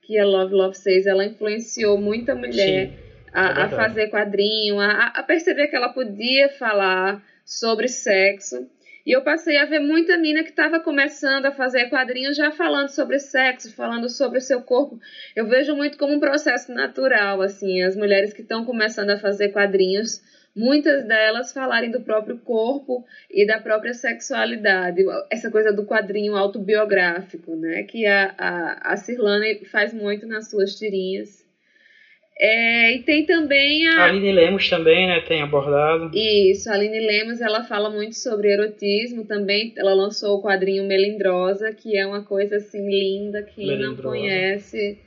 que a Love Love 6 ela influenciou muita mulher Sim, a, é a, fazer quadrinho, a, a perceber que ela podia falar sobre sexo e eu passei a ver muita mina que estava começando a fazer quadrinhos já falando sobre sexo, falando sobre o seu corpo. Eu vejo muito como um processo natural, assim, as mulheres que estão começando a fazer quadrinhos, muitas delas falarem do próprio corpo e da própria sexualidade. Essa coisa do quadrinho autobiográfico, né, que a, a, a Cirlane faz muito nas suas tirinhas. É, e tem também a. A Aline Lemos também, né? Tem abordado. Isso, a Aline Lemos ela fala muito sobre erotismo também. Ela lançou o quadrinho Melindrosa, que é uma coisa assim linda. Quem Melindrosa. não conhece.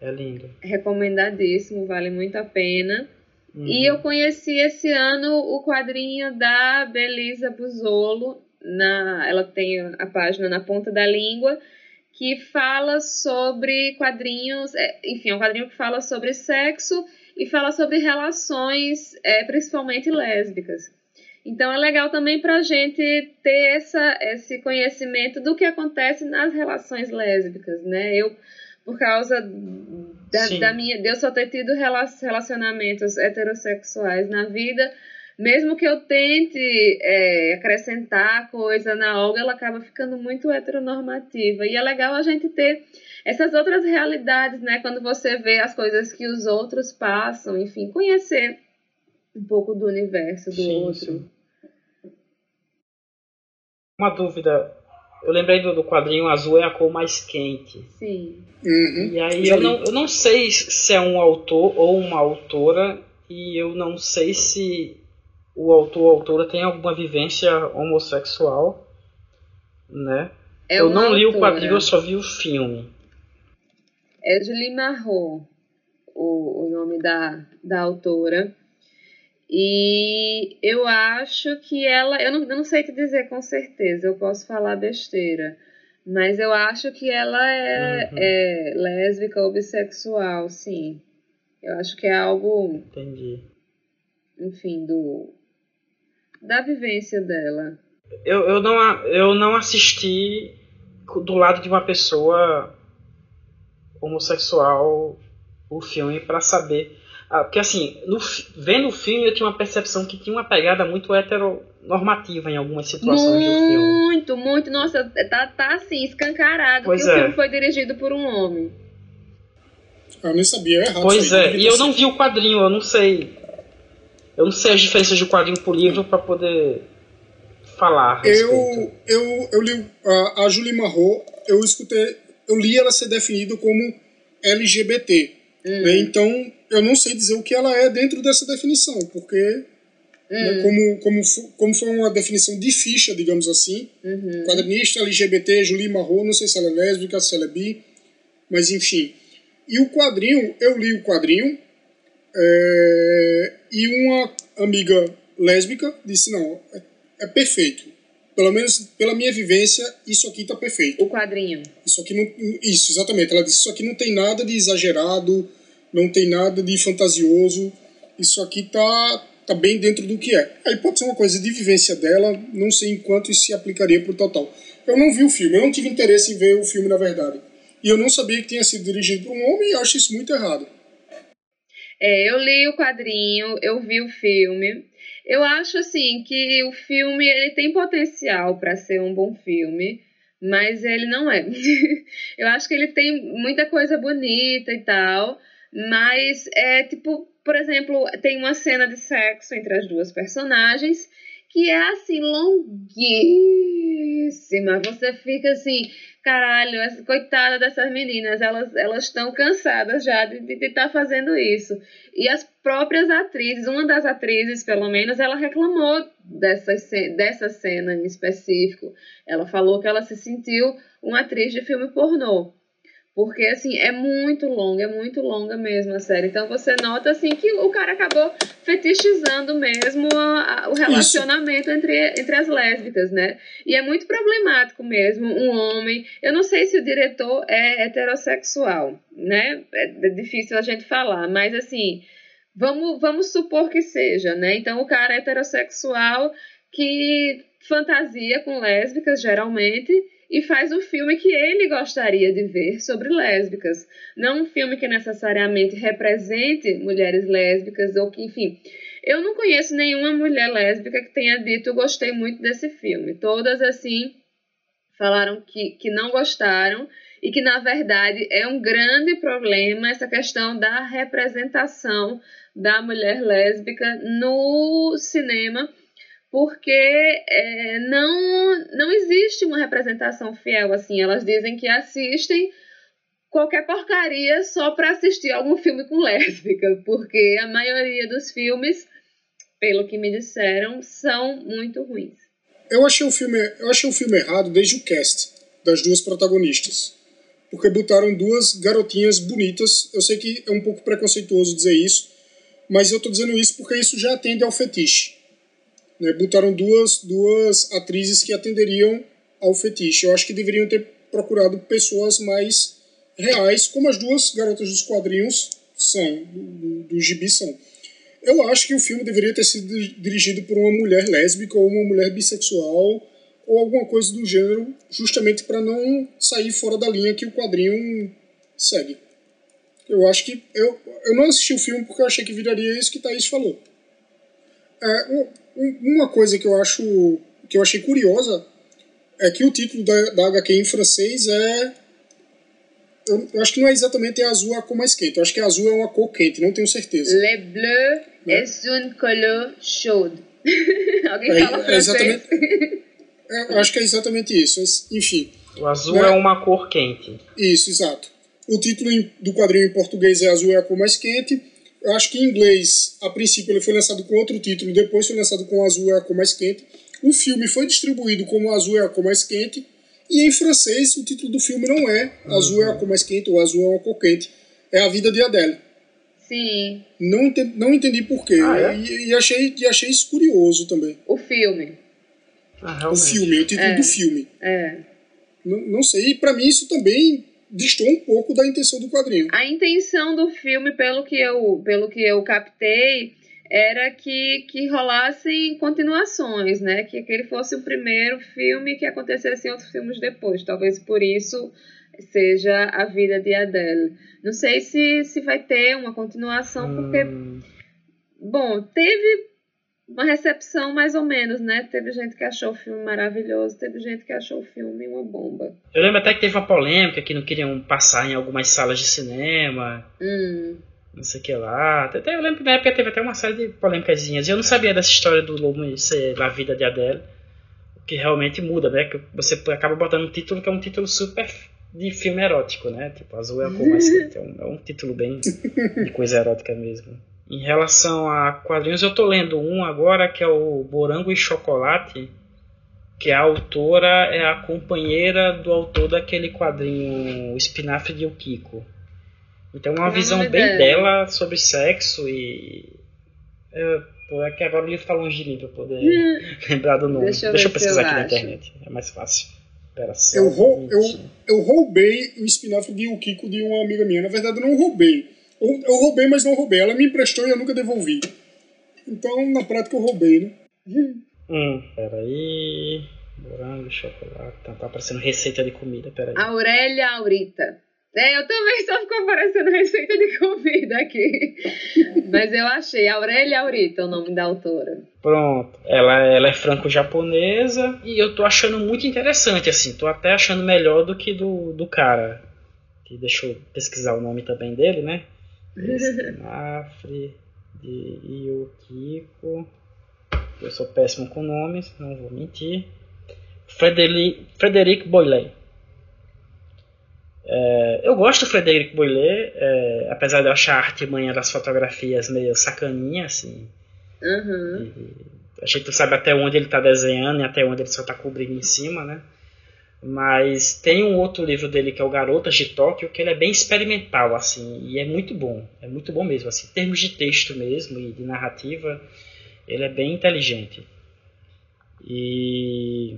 É lindo. Recomendadíssimo, vale muito a pena. Uhum. E eu conheci esse ano o quadrinho da Belisa Buzolo. Na, ela tem a página na ponta da língua que fala sobre quadrinhos, é, enfim, é um quadrinho que fala sobre sexo e fala sobre relações, é, principalmente lésbicas. Então é legal também para a gente ter essa, esse conhecimento do que acontece nas relações lésbicas, né? Eu, por causa da, da minha, de eu só ter tido relacionamentos heterossexuais na vida, mesmo que eu tente é, acrescentar coisa na Olga, ela acaba ficando muito heteronormativa. E é legal a gente ter essas outras realidades, né? Quando você vê as coisas que os outros passam, enfim, conhecer um pouco do universo do sim, outro. Sim. Uma dúvida. Eu lembrei do, do quadrinho azul é a cor mais quente. Sim. Uhum. E aí eu não, eu não sei se é um autor ou uma autora e eu não sei se o autor ou autora tem alguma vivência homossexual, né? É eu não li autora. o quadrinho, eu só vi o filme. É Julie Marot, o, o nome da, da autora. E eu acho que ela, eu não, eu não sei te dizer com certeza, eu posso falar besteira, mas eu acho que ela é, uhum. é lésbica ou bissexual, sim. Eu acho que é algo. Entendi. Enfim, do. Da vivência dela. Eu, eu, não, eu não assisti do lado de uma pessoa homossexual o filme para saber ah, porque assim, no, vendo o filme eu tinha uma percepção que tinha uma pegada muito heteronormativa em algumas situações muito, do filme. Muito, muito. Nossa, tá, tá assim, escancarado pois que é. o filme foi dirigido por um homem. Eu nem sabia, é errado. Pois é, e eu não vi o quadrinho, eu não sei. Eu não sei as diferenças de quadrinho pro livro para poder falar. Eu, eu, eu li a, a Julie Marot, eu escutei, eu li ela ser definida como LGBT. Hum. Né? Então, eu não sei dizer o que ela é dentro dessa definição, porque né, hum. como, como, como foi uma definição de ficha, digamos assim, uhum. quadrinista LGBT, Julie Marrot, não sei se ela é lésbica, se ela é bi, mas enfim. E o quadrinho, eu li o quadrinho, é, e uma amiga lésbica disse, não, é, é perfeito. Pelo menos pela minha vivência, isso aqui está perfeito. O quadrinho. Isso aqui não. Isso, exatamente. Ela disse: Isso aqui não tem nada de exagerado, não tem nada de fantasioso, isso aqui tá, tá bem dentro do que é. Aí pode ser uma coisa de vivência dela, não sei enquanto isso se aplicaria para o total. Eu não vi o filme, eu não tive interesse em ver o filme na verdade. E eu não sabia que tinha sido dirigido por um homem e acho isso muito errado. É, eu li o quadrinho, eu vi o filme. Eu acho assim que o filme ele tem potencial para ser um bom filme, mas ele não é. eu acho que ele tem muita coisa bonita e tal, mas é tipo, por exemplo, tem uma cena de sexo entre as duas personagens que é assim longuíssima. Você fica assim, caralho, essa, coitada dessas meninas, elas elas estão cansadas já de estar tá fazendo isso. E as próprias atrizes, uma das atrizes, pelo menos, ela reclamou dessa, dessa cena em específico. Ela falou que ela se sentiu uma atriz de filme pornô. Porque, assim, é muito longa, é muito longa mesmo a série. Então você nota, assim, que o cara acabou fetichizando mesmo a, a, o relacionamento entre, entre as lésbicas, né? E é muito problemático mesmo um homem. Eu não sei se o diretor é heterossexual, né? É, é difícil a gente falar, mas, assim, vamos, vamos supor que seja, né? Então o cara é heterossexual que fantasia com lésbicas, geralmente e faz o filme que ele gostaria de ver sobre lésbicas. Não um filme que necessariamente represente mulheres lésbicas ou que, enfim. Eu não conheço nenhuma mulher lésbica que tenha dito gostei muito desse filme. Todas, assim, falaram que, que não gostaram e que, na verdade, é um grande problema essa questão da representação da mulher lésbica no cinema porque é, não, não existe uma representação fiel assim. Elas dizem que assistem qualquer porcaria só para assistir algum filme com lésbica, porque a maioria dos filmes, pelo que me disseram, são muito ruins. Eu achei o filme, eu achei o filme errado desde o cast das duas protagonistas. Porque botaram duas garotinhas bonitas. Eu sei que é um pouco preconceituoso dizer isso, mas eu estou dizendo isso porque isso já atende ao fetiche né, botaram duas, duas atrizes que atenderiam ao fetiche. Eu acho que deveriam ter procurado pessoas mais reais, como as duas garotas dos quadrinhos são, do, do gibi são. Eu acho que o filme deveria ter sido dirigido por uma mulher lésbica ou uma mulher bissexual ou alguma coisa do gênero, justamente para não sair fora da linha que o quadrinho segue. Eu acho que. Eu, eu não assisti o filme porque eu achei que viraria isso que Thaís falou. É, uma coisa que eu acho que eu achei curiosa é que o título da, da HQ em francês é eu, eu, acho que não é exatamente azul a cor mais quente. Eu acho que azul é uma cor quente, não tenho certeza. Le bleu né? est une couleur chaude. Alguém é, fala é exatamente, é, eu acho que é exatamente isso. Enfim. O azul né? é uma cor quente. Isso, exato. O título do quadrinho em português é Azul é a cor mais quente. Eu acho que em inglês, a princípio, ele foi lançado com outro título, depois foi lançado com Azul é a cor mais quente. O filme foi distribuído como Azul é a cor mais quente, e em francês o título do filme não é Azul é a cor mais quente ou Azul é uma cor quente, é A Vida de Adele. Sim. Não entendi, não entendi porquê. Ah, é? e, e achei, e achei isso curioso também. O filme. Ah, O filme, o título É. do filme. É. Não, não sei, e pra mim isso também distou um pouco da intenção do quadrinho. A intenção do filme, pelo que eu, pelo que eu captei, era que, que rolassem continuações, né? Que aquele fosse o primeiro filme que acontecessem outros filmes depois. Talvez por isso seja a vida de Adele. Não sei se, se vai ter uma continuação, porque, Hum, bom, teve uma recepção mais ou menos, né? Teve gente que achou o filme maravilhoso, teve gente que achou o filme uma bomba. eu lembro até que teve uma polêmica que não queriam passar em algumas salas de cinema. Hum. não sei o que lá. Até, eu lembro que na época teve até uma série de polêmicazinhas. Eu não sabia dessa história do Lobo ser a vida de Adele. O que realmente muda, né? Que você acaba botando um título que é um título super de filme erótico, né? Tipo, Azul é a cor mais quente. É é um título bem de coisa erótica mesmo. Em relação a quadrinhos, eu tô lendo um agora que é o Morango e Chocolate, que a autora é a companheira do autor daquele quadrinho Espinafre de Kiko. Então é uma Qual é o visão bem dela? dela sobre sexo e. É, pô, é que agora o livro tá longe de mim pra poder lembrar do nome. Deixa eu Deixa eu pesquisar aqui na acho. internet, é mais fácil. Espera só. Eu, rou, eu, eu roubei o espinafre de Ukiko de uma amiga minha. Na verdade, eu não roubei. Eu, eu roubei, mas não roubei. Ela me emprestou e eu nunca devolvi. Então, na prática, eu roubei, né? Hum, peraí. Morango, chocolate. Tá, tá aparecendo receita de comida, peraí. Aurélia Aurita. É, eu também só ficou aparecendo receita de comida aqui. Mas eu achei. Aurélia Aurita é o nome da autora. Pronto. Ela, ela é franco-japonesa e eu tô achando muito interessante, assim. Tô até achando melhor do que do, do cara. Que deixa eu pesquisar o nome também dele, né? Espinafre de Yukiko. Eu sou péssimo com nomes, não vou mentir. Frederic, Frederic Boilet. É, eu gosto do Frederic Boilet, é, apesar de eu achar a artimanha das fotografias meio sacaninha, assim. Uhum. A gente não sabe até onde ele está desenhando e até onde ele só está cobrindo em cima, né? Mas tem um outro livro dele que é o Garotas de Tóquio, que ele é bem experimental, assim, e é muito bom. É muito bom mesmo, assim, em termos de texto mesmo e de narrativa, ele é bem inteligente. E,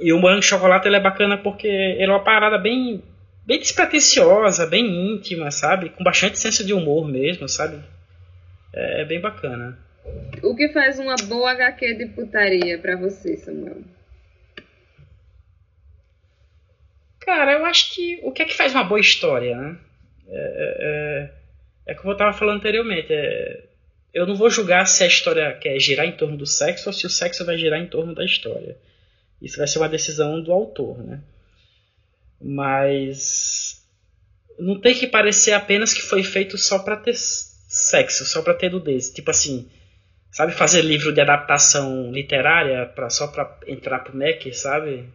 e o Morango Chocolate ele é bacana porque ele é uma parada bem, bem despretensiosa, bem íntima, sabe? Com bastante senso de humor mesmo, sabe? É, é bem bacana. O que faz uma boa HQ de putaria pra você, Samuel? Cara, eu acho que o que é que faz uma boa história, né? É, é, é como eu estava falando anteriormente. é- eu não vou julgar se a história quer girar em torno do sexo ou se o sexo vai girar em torno da história. Isso vai ser uma decisão do autor, né? Mas não tem que parecer apenas que foi feito só para ter sexo, só para ter nudez. Tipo assim, sabe fazer livro de adaptação literária pra, só para entrar pro MEC, sabe?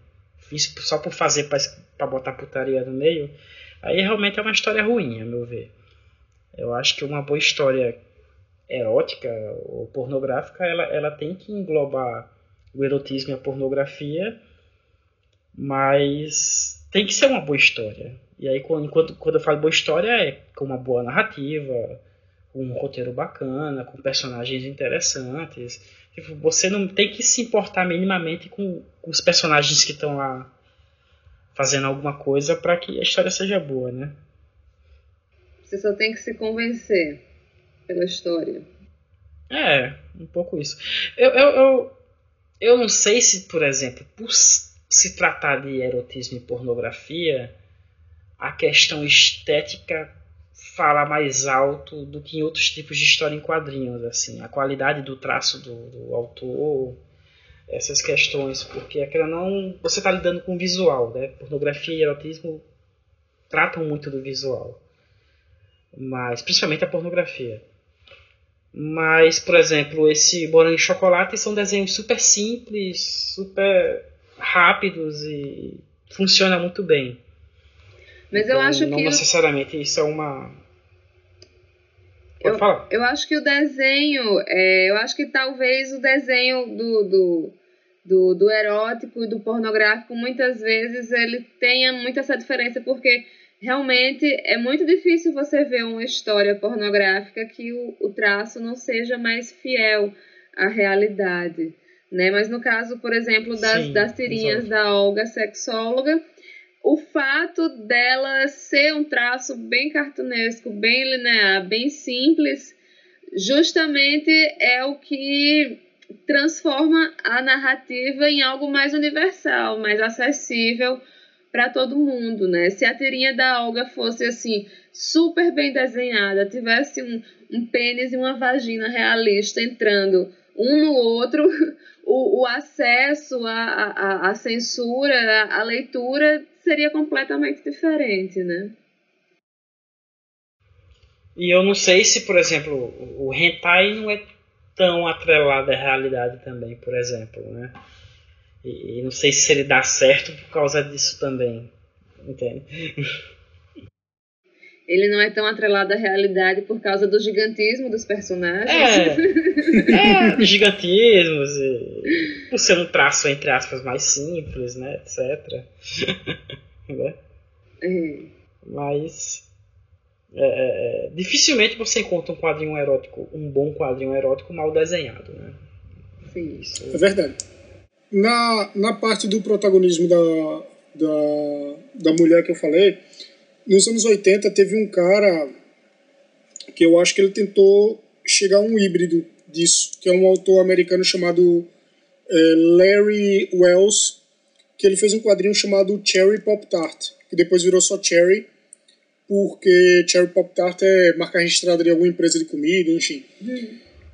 Só por fazer para botar putaria no meio. Aí realmente é uma história ruim, a meu ver. Eu acho que uma boa história erótica ou pornográfica, ela, ela tem que englobar o erotismo e a pornografia, mas tem que ser uma boa história. E aí, quando, enquanto, quando eu falo boa história, é com uma boa narrativa, com um roteiro bacana, com personagens interessantes. Tipo, você não tem que se importar minimamente com, os personagens que estão lá fazendo alguma coisa para que a história seja boa, né? Você só tem que se convencer pela história. É, um pouco isso. Eu, eu, eu, eu não sei se, por exemplo, por se tratar de erotismo e pornografia, a questão estética fala mais alto do que em outros tipos de história em quadrinhos, assim, a qualidade do traço do, do autor, essas questões, porque aquela não você está lidando com visual, né? Pornografia e erotismo tratam muito do visual, mas principalmente a pornografia. Mas, por exemplo, esse morango e chocolate são desenhos super simples, super rápidos e funciona muito bem. Mas eu Então, acho não que. necessariamente isso é uma eu, eu acho que o desenho, é, eu acho que talvez o desenho do, do, do, do erótico e do pornográfico, muitas vezes ele tenha muito essa diferença, porque realmente é muito difícil você ver uma história pornográfica que o, o traço não seja mais fiel à realidade. Né? Mas no caso, por exemplo, das, Sim, das tirinhas exato. da Olga sexóloga, o fato dela ser um traço bem cartunesco, bem linear, bem simples, justamente é o que transforma a narrativa em algo mais universal, mais acessível para todo mundo, né? Se a tirinha da Olga fosse assim super bem desenhada, tivesse um, um pênis e uma vagina realista entrando um no outro, o, o acesso à, à, censura, à, à leitura seria completamente diferente, né? E eu não sei se, por exemplo, o o hentai não é tão atrelado à realidade também, por exemplo, né? E, e não sei se ele dá certo por causa disso também, entende? Ele não é tão atrelado à realidade por causa do gigantismo dos personagens. É, é gigantismos, e, por ser um traço, entre aspas, mais simples, né, etc. né? É. Mas é, é, é, dificilmente você encontra um quadrinho erótico, um bom quadrinho erótico mal desenhado, né? Sim. Isso. É verdade. Na, na parte do protagonismo da, da, da mulher que eu falei, nos anos 80 teve um cara que eu acho que ele tentou chegar a um híbrido disso, que é um autor americano chamado eh, Larry Wells, que ele fez um quadrinho chamado Cherry Pop Tart, que depois virou só Cherry, porque Cherry Pop Tart é marca registrada de alguma empresa de comida, enfim.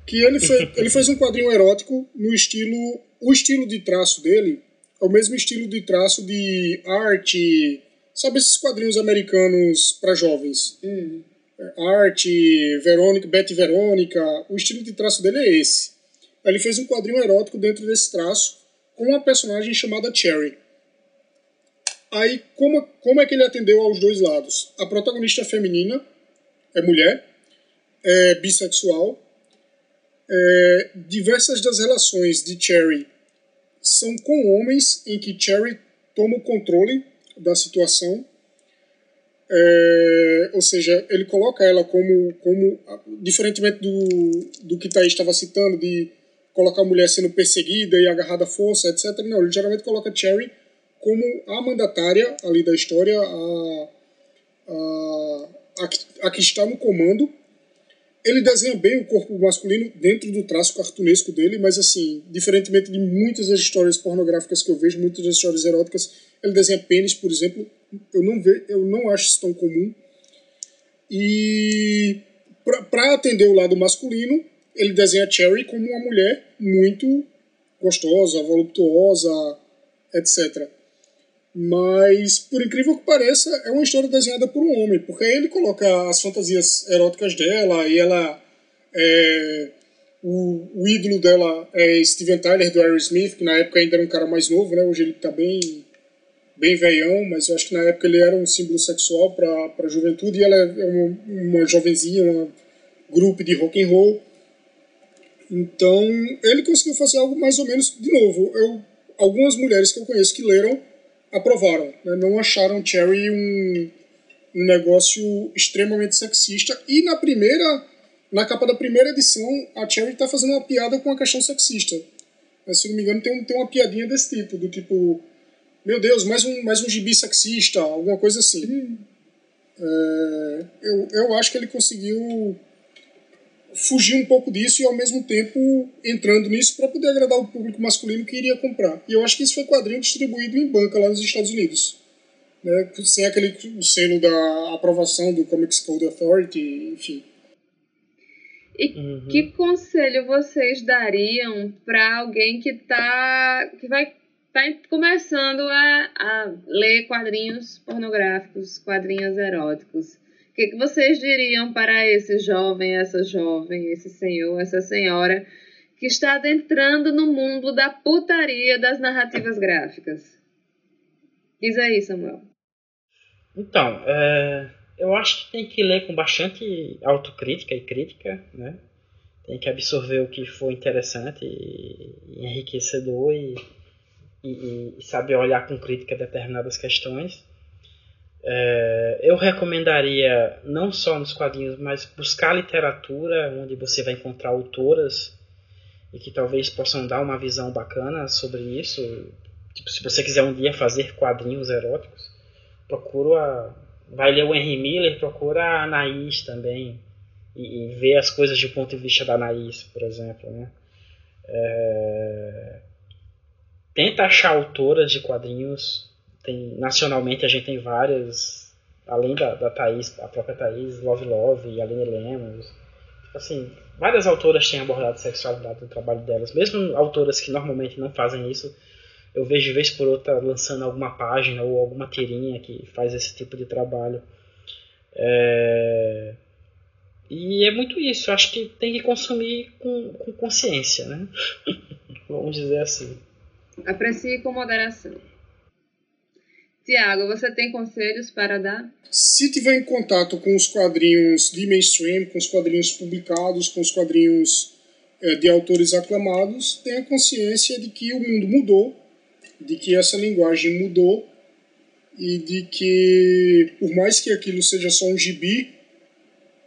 Que ele, fe ele fez um quadrinho erótico no estilo. O estilo de traço dele é o mesmo estilo de traço de arte. Sabe esses quadrinhos americanos para jovens? Hum. Arte, Verônica, Betty Verônica. O estilo de traço dele é esse. Ele fez um quadrinho erótico dentro desse traço com uma personagem chamada Cherry. Aí, como, como é que ele atendeu aos dois lados? A protagonista é feminina, é mulher, é bissexual. É, diversas das relações de Cherry são com homens em que Cherry toma o controle da situação. É, ou seja, ele coloca ela como, como diferentemente do, do que Thaís estava citando, de colocar a mulher sendo perseguida e agarrada à força, etc. Não, ele geralmente coloca Cherry como a mandatária ali da história, a, a, a, a que está no comando. Ele desenha bem o corpo masculino dentro do traço cartunesco dele, mas assim, diferentemente de muitas das histórias pornográficas que eu vejo, muitas das histórias eróticas, ele desenha pênis, por exemplo, eu não vejo, eu não acho isso tão comum. E para atender o lado masculino, ele desenha Cherry como uma mulher muito gostosa, voluptuosa, etc. Mas, por incrível que pareça, é uma história desenhada por um homem, porque ele coloca as fantasias eróticas dela e ela. É, o, o ídolo dela é Steven Tyler do Aerosmith, que na época ainda era um cara mais novo, né? Hoje ele tá bem, bem veião, mas eu acho que na época ele era um símbolo sexual para a juventude e ela é uma, uma jovenzinha, uma grupo de rock and roll. Então, ele conseguiu fazer algo mais ou menos de novo. Eu, algumas mulheres que eu conheço que leram aprovaram, né? não acharam Cherry um, um negócio extremamente sexista. E na primeira, na capa da primeira edição, a Cherry está fazendo uma piada com a questão sexista. Mas, se não me engano, tem, um, tem uma piadinha desse tipo, do tipo, meu Deus, mais um, mais um gibi sexista, alguma coisa assim. É, eu, eu acho que ele conseguiu fugir um pouco disso e ao mesmo tempo entrando nisso para poder agradar o público masculino que iria comprar. E eu acho que isso foi quadrinho distribuído em banca lá nos Estados Unidos. Né, sem aquele selo da aprovação do Comics Code Authority, enfim. E Uhum. que conselho vocês dariam para alguém que tá que vai tá começando a, a ler quadrinhos pornográficos, quadrinhos eróticos? O que, que vocês diriam para esse jovem, essa jovem, esse senhor, essa senhora que está adentrando no mundo da putaria das narrativas gráficas? Diz aí, Samuel. Então, é, eu acho que tem que ler com bastante autocrítica e crítica, né? Tem que absorver o que for interessante e enriquecedor e, e, e saber olhar com crítica determinadas questões. É, eu recomendaria, não só nos quadrinhos, mas buscar literatura onde você vai encontrar autoras e que talvez possam dar uma visão bacana sobre isso. Tipo, se você quiser um dia fazer quadrinhos eróticos, procura vai ler o Henry Miller, procura a Anaís também e, e ver as coisas do ponto de vista da Anaís, por exemplo, né? É... Tenta achar autoras de quadrinhos. Tem, nacionalmente a gente tem várias, além da, da Thaís, a própria Thaís, Love Love Aline Lemos. Tipo assim, várias autoras têm abordado sexualidade no trabalho delas, mesmo autoras que normalmente não fazem isso. Eu vejo de vez por outra lançando alguma página ou alguma tirinha que faz esse tipo de trabalho. É... E é muito isso. Acho que tem que consumir com, com consciência, né? Vamos dizer assim. Aprecie com moderação. Tiago, você tem conselhos para dar? Se tiver em contato com os quadrinhos de mainstream, com os quadrinhos publicados, com os quadrinhos é, de autores aclamados, tenha consciência de que o mundo mudou, de que essa linguagem mudou e de que, por mais que aquilo seja só um gibi,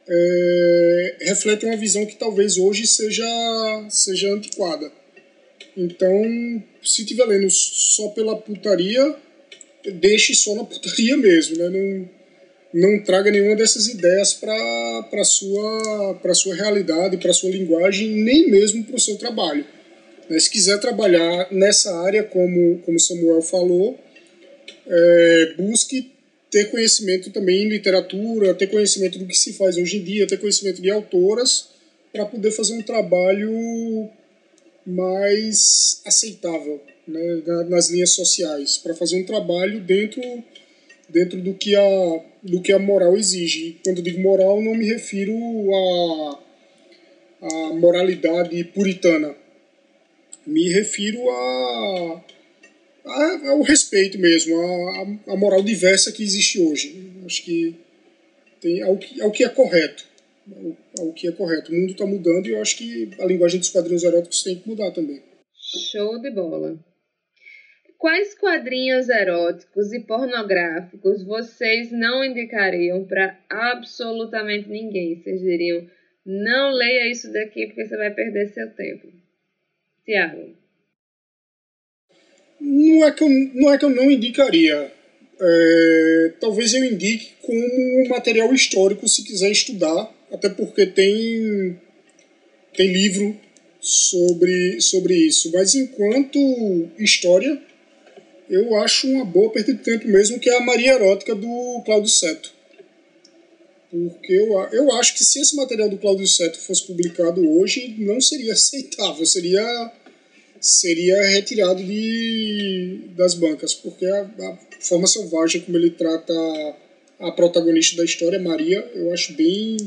é, reflete uma visão que talvez hoje seja, seja antiquada. Então, se estiver lendo só pela putaria, deixe só na putaria mesmo, né? Não, não traga nenhuma dessas ideias para a sua, sua realidade, para sua linguagem, nem mesmo para o seu trabalho. Né? Se quiser trabalhar nessa área, como, como Samuel falou, é, busque ter conhecimento também em literatura, ter conhecimento do que se faz hoje em dia, ter conhecimento de autoras, para poder fazer um trabalho mais aceitável né, nas linhas sociais, para fazer um trabalho dentro, dentro do, que a, do que a moral exige. E quando digo moral, não me refiro a, a moralidade puritana, me refiro a ao respeito mesmo, a, a, moral diversa que existe hoje. Acho que tem ao ao que é correto. Ao, ao que é correto. O mundo está mudando e eu acho que a linguagem dos quadrinhos eróticos tem que mudar também. Show de bola. Quais quadrinhos eróticos e pornográficos vocês não indicariam para absolutamente ninguém? Vocês diriam, não leia isso daqui porque você vai perder seu tempo. Tiago não é que eu não, é que eu não indicaria. É, talvez eu indique como material histórico se quiser estudar, até porque tem, tem livro sobre, sobre isso. Mas enquanto história, eu acho uma boa perda de tempo mesmo, que é a Maria Erótica do Cláudio Seto. Porque eu, eu acho que se esse material do Cláudio Seto fosse publicado hoje, não seria aceitável, seria seria retirado de, das bancas, porque a, a forma selvagem como ele trata a protagonista da história, Maria, eu acho bem,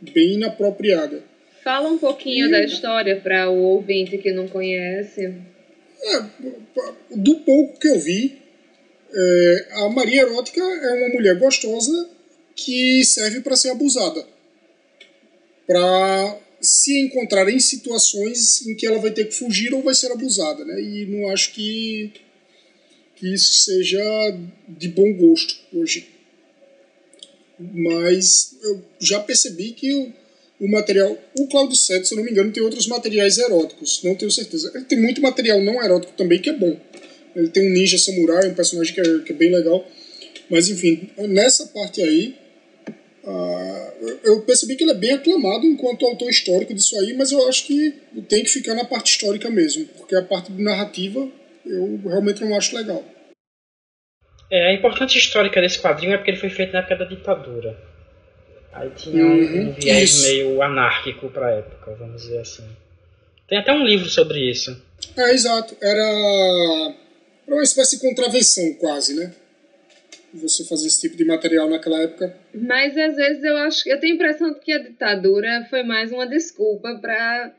bem inapropriada. Fala um pouquinho e, da história para o ouvinte que não conhece. É, do pouco que eu vi, é, a Maria Erótica é uma mulher gostosa que serve para ser abusada. Para se encontrar em situações em que ela vai ter que fugir ou vai ser abusada, né? E não acho que, que isso seja de bom gosto hoje. Mas eu já percebi que o, o material. O Claudio Sete, se eu não me engano, tem outros materiais eróticos, não tenho certeza. Ele tem muito material não erótico também que é bom. Ele tem um ninja samurai, um personagem que é, que é bem legal. Mas enfim, nessa parte aí, ah, eu percebi que ele é bem aclamado enquanto autor histórico disso aí, mas eu acho que tem que ficar na parte histórica mesmo, porque a parte narrativa eu realmente não acho legal. É, a importância histórica desse quadrinho é porque ele foi feito na época da ditadura. Aí tinha um, uhum, um viés isso. meio anárquico para a época, vamos dizer assim. Tem até um livro sobre isso. É, exato. Era uma espécie de contravenção, quase, né? você fazer esse tipo de material naquela época. Mas às vezes eu acho, eu tenho a impressão de que a ditadura foi mais uma desculpa para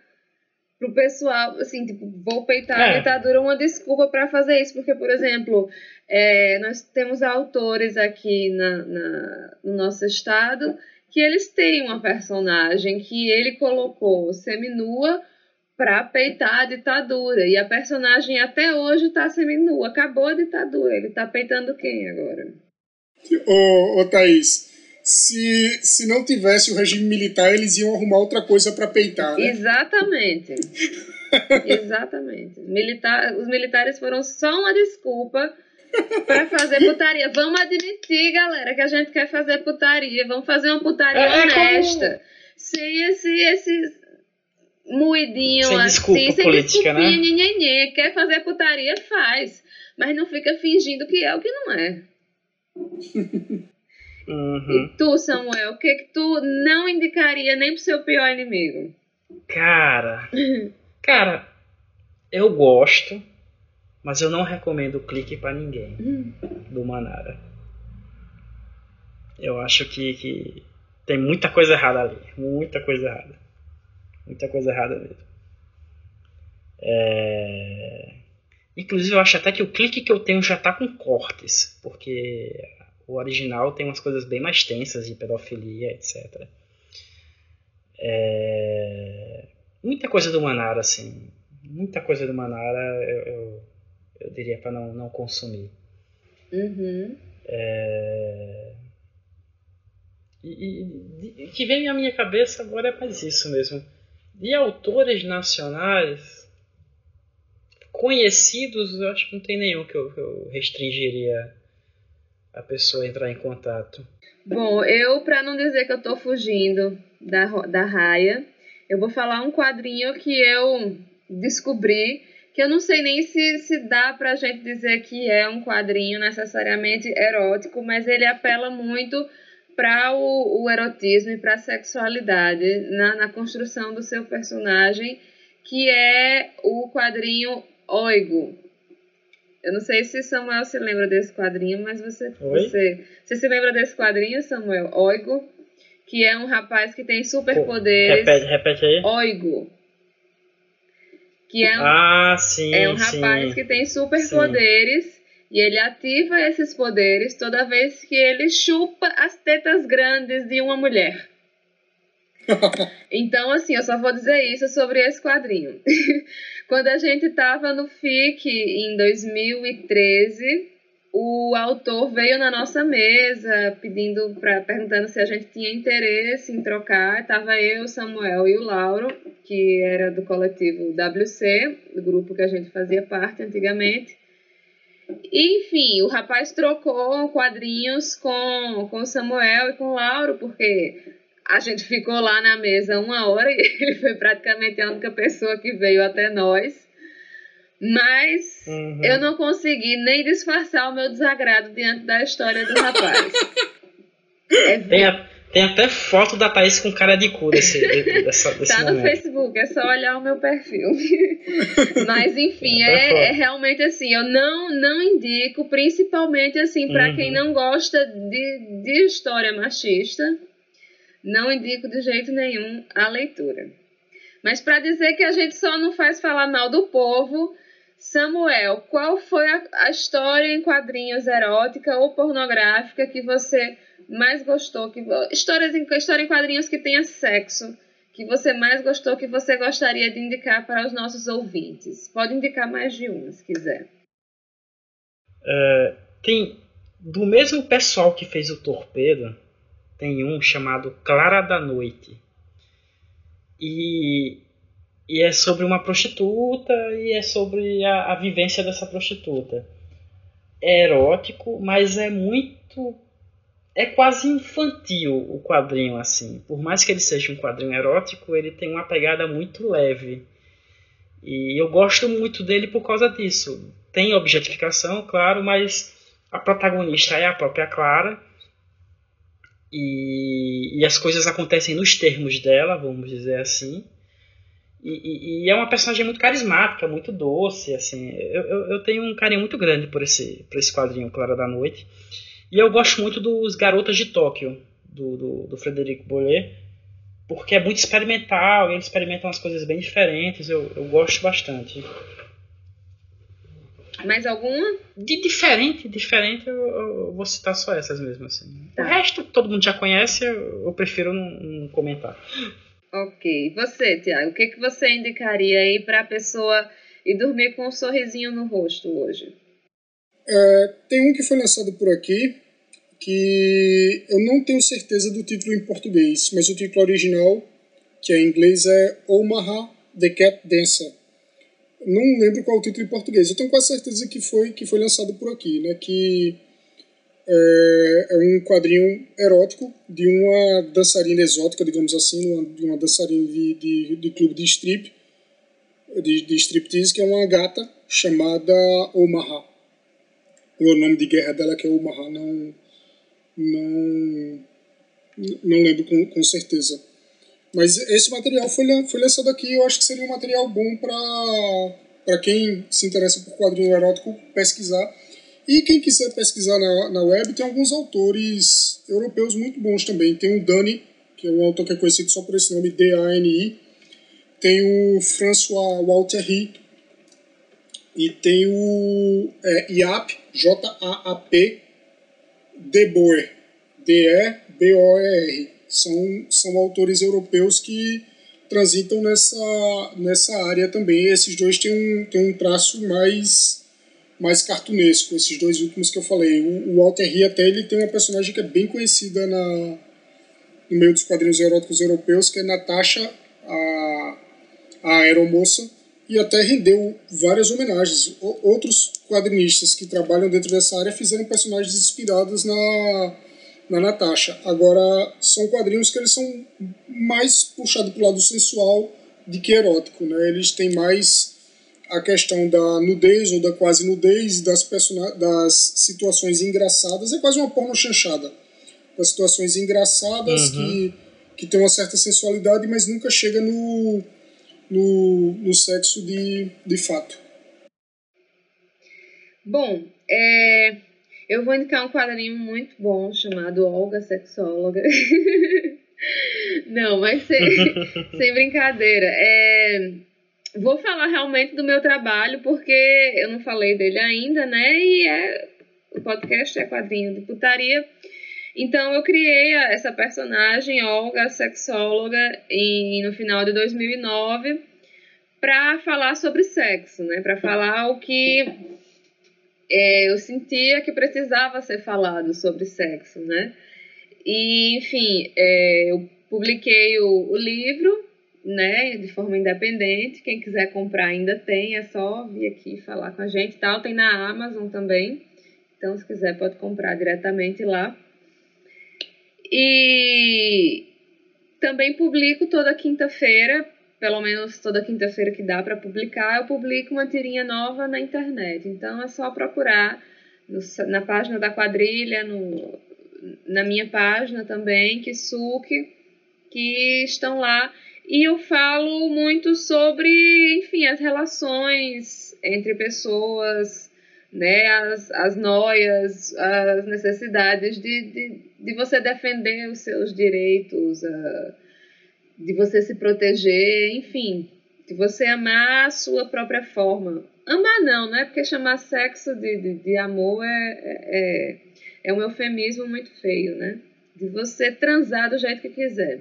pro pessoal, assim, tipo, vou peitar é. a ditadura uma desculpa para fazer isso, porque, por exemplo, é, nós temos autores aqui na, na, no nosso estado que eles têm uma personagem que ele colocou seminua para peitar a ditadura, e a personagem até hoje está seminua, acabou a ditadura, ele está peitando quem agora? Ô, ô Thaís, se, se não tivesse o regime militar, eles iam arrumar outra coisa para peitar, né? Exatamente. Exatamente. Militar, os militares foram só uma desculpa para fazer putaria. Vamos admitir, galera, que a gente quer fazer putaria. Vamos fazer uma putaria é, honesta. Como... Sem esse, esse moidinho sem desculpa assim, sem política, né? Nhenhenhê. Quer fazer putaria, faz. Mas não fica fingindo que é o que não é. Uhum. E tu, Samuel, o que que tu não indicaria nem pro seu pior inimigo? Cara, cara, eu gosto, mas eu não recomendo o clique para ninguém hum. do Manara. Eu acho que, que tem muita coisa errada ali, muita coisa errada, muita coisa errada mesmo. É... Inclusive, eu acho até que o clique que eu tenho já tá com cortes, porque o original tem umas coisas bem mais tensas de pedofilia, etc. É... Muita coisa do Manara, assim. Muita coisa do Manara eu, eu, eu diria para não, não consumir. Uhum. É... E, e, que vem à minha cabeça agora é mais isso mesmo. De autores nacionais conhecidos, eu acho que não tem nenhum que eu, que eu restringiria a pessoa entrar em contato? Bom, eu, para não dizer que eu estou fugindo da, da raia, eu vou falar um quadrinho que eu descobri, que eu não sei nem se, se dá pra gente dizer que é um quadrinho necessariamente erótico, mas ele apela muito para o, o, erotismo e para a sexualidade na, na construção do seu personagem, que é o quadrinho Oigo, eu não sei se Samuel se lembra desse quadrinho, mas você, você, você se lembra desse quadrinho, Samuel? Oigo, que é um rapaz que tem superpoderes. Repete, repete aí. Oigo. Que é um, ah, sim, é um rapaz sim, que tem superpoderes e ele ativa esses poderes toda vez que ele chupa as tetas grandes de uma mulher. Então, assim, eu só vou dizer isso sobre esse quadrinho. Quando a gente estava no FIC em 2013, o autor veio na nossa mesa pedindo para perguntando se a gente tinha interesse em trocar. Tava eu, Samuel e o Lauro, que era do coletivo WC, do grupo que a gente fazia parte antigamente. Enfim, o rapaz trocou quadrinhos com, com Samuel e com o Lauro, porque a gente ficou lá na mesa uma hora e ele foi praticamente a única pessoa que veio até nós. Mas uhum. eu não consegui nem disfarçar o meu desagrado diante da história do rapaz. é tem, a, tem, até foto da Thaís com cara de cu desse, dessa, desse Tá momento. no Facebook, é só olhar o meu perfil. Mas enfim, é, é, realmente assim, eu não, não indico, principalmente assim, para uhum. quem não gosta de, de história machista não indico de jeito nenhum a leitura. Mas para dizer que a gente só não faz falar mal do povo, Samuel, qual foi a, a, história em quadrinhos erótica ou pornográfica que você mais gostou? Que, histórias em, história em quadrinhos que tenha sexo, que você mais gostou, que você gostaria de indicar para os nossos ouvintes? Pode indicar mais de uma, se quiser. Uh, tem do mesmo pessoal que fez o Torpedo, tem um chamado Clara da Noite. E, e é sobre uma prostituta e é sobre a, a vivência dessa prostituta. É erótico, mas é muito. É quase infantil o quadrinho, assim. Por mais que ele seja um quadrinho erótico, ele tem uma pegada muito leve. E eu gosto muito dele por causa disso. Tem objetificação, claro, mas a protagonista é a própria Clara e, e as coisas acontecem nos termos dela, vamos dizer assim. E, e, e, é uma personagem muito carismática, muito doce, assim. Eu, eu, eu, tenho um carinho muito grande por esse, por esse quadrinho Clara da Noite. E eu gosto muito dos Garotas de Tóquio, do, do, do Frederico Bollet, porque é muito experimental, e eles experimentam umas coisas bem diferentes, eu, eu gosto bastante. Mais alguma? De diferente, diferente, eu, eu vou citar só essas mesmo, assim. Tá. O resto todo mundo já conhece, eu, eu prefiro não, não, comentar. Ok. Você, Tiago, o que, que você indicaria aí pra pessoa ir dormir com um sorrisinho no rosto hoje? É, tem um que foi lançado por aqui, que eu não tenho certeza do título em português, mas o título original, que é em inglês, é Omaha The Cat Dancer. Não lembro qual é o título em português. Eu tenho quase certeza que foi que foi lançado por aqui, né? Que é, é um quadrinho erótico de uma dançarina exótica, digamos assim, uma, de uma dançarina de, de, de clube de strip, de, de striptease, que é uma gata chamada Omaha. O nome de guerra dela que é Omaha, não não não lembro com, com certeza. Mas esse material foi, foi lançado aqui eu acho que seria um material bom para quem se interessa por quadrinho erótico pesquisar. E quem quiser pesquisar na, na web, tem alguns autores europeus muito bons também. Tem o Dani, que é um autor que é conhecido só por esse nome, D-A-N-I. Tem o François Walter E tem o é, IAP, J-A-A-P, De Boer, D-E-B-O-E-R são, são autores europeus que transitam nessa, nessa área também. Esses dois têm um, têm um traço mais, mais cartunesco, esses dois últimos que eu falei. O, o Walter Rie até ele tem uma personagem que é bem conhecida na, no meio dos quadrinhos eróticos europeus, que é Natasha, a, a aeromoça, e até rendeu várias homenagens. O, outros quadrinistas que trabalham dentro dessa área fizeram personagens inspirados na na Natasha. Agora, são quadrinhos que eles são mais puxados para o lado sensual do que erótico, né? Eles têm mais a questão da nudez ou da quase nudez, das, das situações engraçadas. É quase uma porno chanchada. Das situações engraçadas uhum. que, que tem uma certa sensualidade, mas nunca chega no, no, no sexo de, de fato. Bom, é, eu vou indicar um quadrinho muito bom chamado Olga Sexóloga. Não, mas sem, sem brincadeira. É, vou falar realmente do meu trabalho, porque eu não falei dele ainda, né? E é, o podcast é quadrinho de putaria. Então eu criei essa personagem, Olga, sexóloga, em, no final de 2009, para falar sobre sexo, né? Para falar o que é, eu sentia que precisava ser falado sobre sexo, né? E, enfim, é, eu publiquei o, o, livro, né, de forma independente. Quem quiser comprar ainda tem, é só vir aqui falar com a gente tal. Tem na Amazon também. Então, se quiser, pode comprar diretamente lá. E também publico toda quinta-feira pelo menos toda quinta-feira que dá para publicar, eu publico uma tirinha nova na internet. Então é só procurar no, na página da quadrilha, no, na minha página também, Kisuke, que estão lá. E eu falo muito sobre, enfim, as relações entre pessoas, né, as, as noias, as necessidades de, de, de você defender os seus direitos. Uh, de você se proteger, enfim, de você amar a sua própria forma. Amar não, né? Porque chamar sexo de, de, de amor é, é, é um eufemismo muito feio, né? De você transar do jeito que quiser.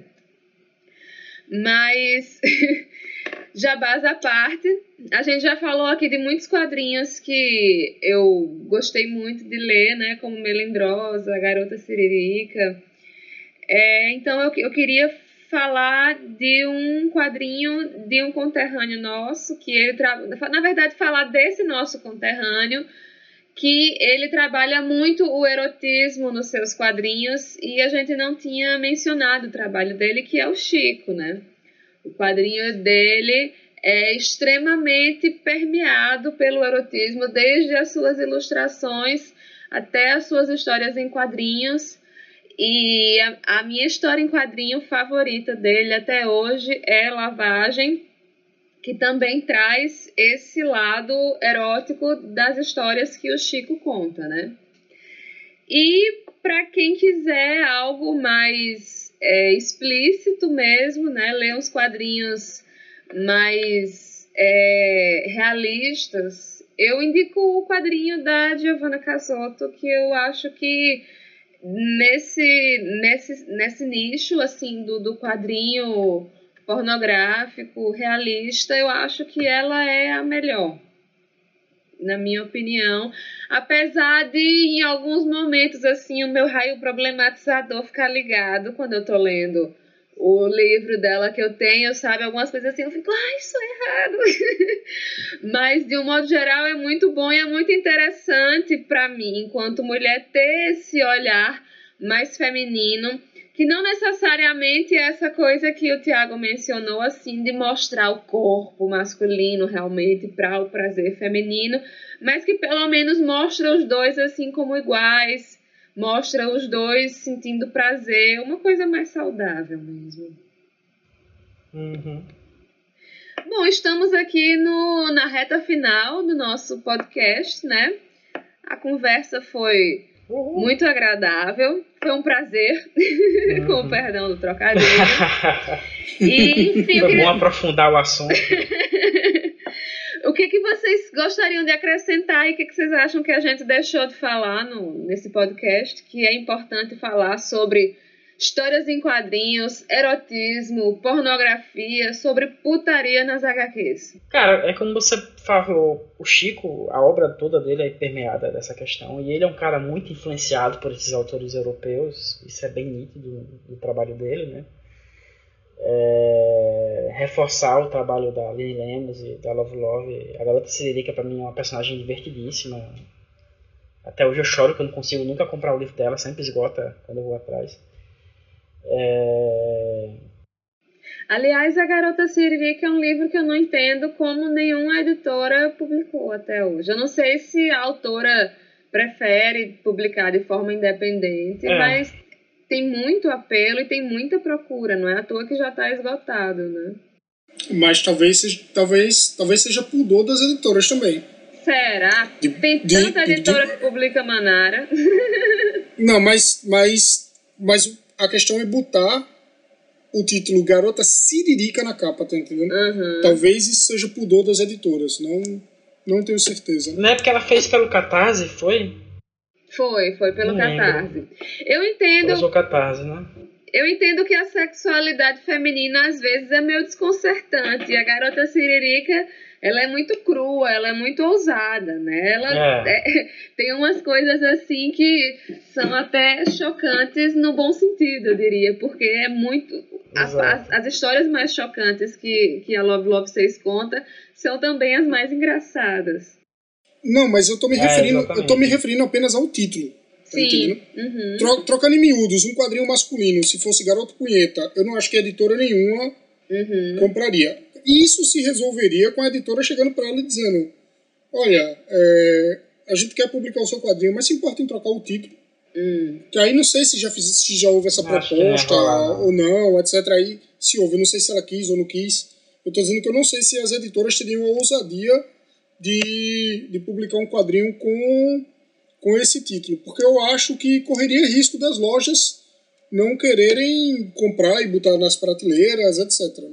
Mas, jabás à parte, a gente já falou aqui de muitos quadrinhos que eu gostei muito de ler, né? Como Melindrosa, Garota Siririca. É, então, eu, eu queria falar de um quadrinho de um conterrâneo nosso, que ele na verdade falar desse nosso conterrâneo, que ele trabalha muito o erotismo nos seus quadrinhos e a gente não tinha mencionado o trabalho dele, que é o Chico, né? O quadrinho dele é extremamente permeado pelo erotismo, desde as suas ilustrações até as suas histórias em quadrinhos. E a, a, minha história em quadrinho favorita dele até hoje é Lavagem, que também traz esse lado erótico das histórias que o Chico conta, né? E para quem quiser algo mais é, explícito mesmo, né? Ler uns quadrinhos mais é, realistas, eu indico o quadrinho da Giovanna Casotto, que eu acho que nesse, nesse, nesse nicho assim do, do quadrinho pornográfico, realista, eu acho que ela é a melhor na minha opinião, apesar de em alguns momentos assim o meu raio problematizador ficar ligado quando eu tô lendo o livro dela que eu tenho, sabe, algumas coisas assim, eu fico, ai, isso é errado. Mas de um modo geral é muito bom e é muito interessante para mim, enquanto mulher ter esse olhar mais feminino que não necessariamente é essa coisa que o Tiago mencionou, assim, de mostrar o corpo masculino realmente para o prazer feminino, mas que pelo menos mostra os dois assim como iguais, mostra os dois sentindo prazer, uma coisa mais saudável mesmo. Uhum. Bom, estamos aqui no, na reta final do nosso podcast, né? A conversa foi Uhum. Muito agradável. Foi um prazer, uhum. com o perdão do trocadilho. e, enfim, Foi queria... bom aprofundar o assunto. o que, que vocês gostariam de acrescentar e o que, que vocês acham que a gente deixou de falar no, nesse podcast, que é importante falar sobre histórias em quadrinhos, erotismo, pornografia, sobre putaria nas HQs. Cara, é como você falou, o Chico, a obra toda dele é permeada dessa questão, e ele é um cara muito influenciado por esses autores europeus, isso é bem nítido no trabalho dele, né? É, reforçar o trabalho da Lily Lemos e da Love Love. A Garota Siririca, para mim, é uma personagem divertidíssima. Até hoje eu choro que eu não consigo nunca comprar o livro dela, sempre esgota quando eu vou atrás. É... Aliás, A Garota Siririca é um livro que eu não entendo como nenhuma editora publicou até hoje. Eu não sei se a autora prefere publicar de forma independente, é. mas tem muito apelo e tem muita procura, não é à toa que já está esgotado, né? Mas talvez seja, talvez, talvez seja pudor das editoras também. Será? De, tem tanta de, editora de, que publica Manara. Não, mas, mas, mas a questão é botar o título Garota Siririca na capa, tá entendendo? Uhum. Talvez isso seja pudor das editoras, não, não tenho certeza. Não é porque ela fez pelo Catarse, foi? Foi, foi pelo não Catarse. Lembro. Eu entendo. Pelo Catarse, né? Eu entendo que a sexualidade feminina às vezes é meio desconcertante. E a garota Siririca ela é muito crua, ela é muito ousada, né? Ela é. É, tem umas coisas assim que são até chocantes no bom sentido, eu diria, porque é muito. As, as, as, histórias mais chocantes que, que a Love Love 6 conta são também as mais engraçadas. Não, mas eu tô me é, referindo, eu tô me referindo apenas ao título. Tá Sim. Uhum. Troca, trocando em miúdos, um quadrinho masculino, se fosse Garoto Punheta, eu não acho que editora nenhuma uhum. compraria isso se resolveria com a editora chegando para ela e dizendo: Olha, é, a gente quer publicar o seu quadrinho, mas se importa em trocar o título. Hum. Que aí não sei se já, fiz, se já houve essa Acho proposta não ou não, etc. Aí se houve, não sei se ela quis ou não quis. Eu estou dizendo que eu não sei se as editoras teriam a ousadia de, de publicar um quadrinho com, com esse título. Porque eu acho que correria risco das lojas não quererem comprar e botar nas prateleiras, etc.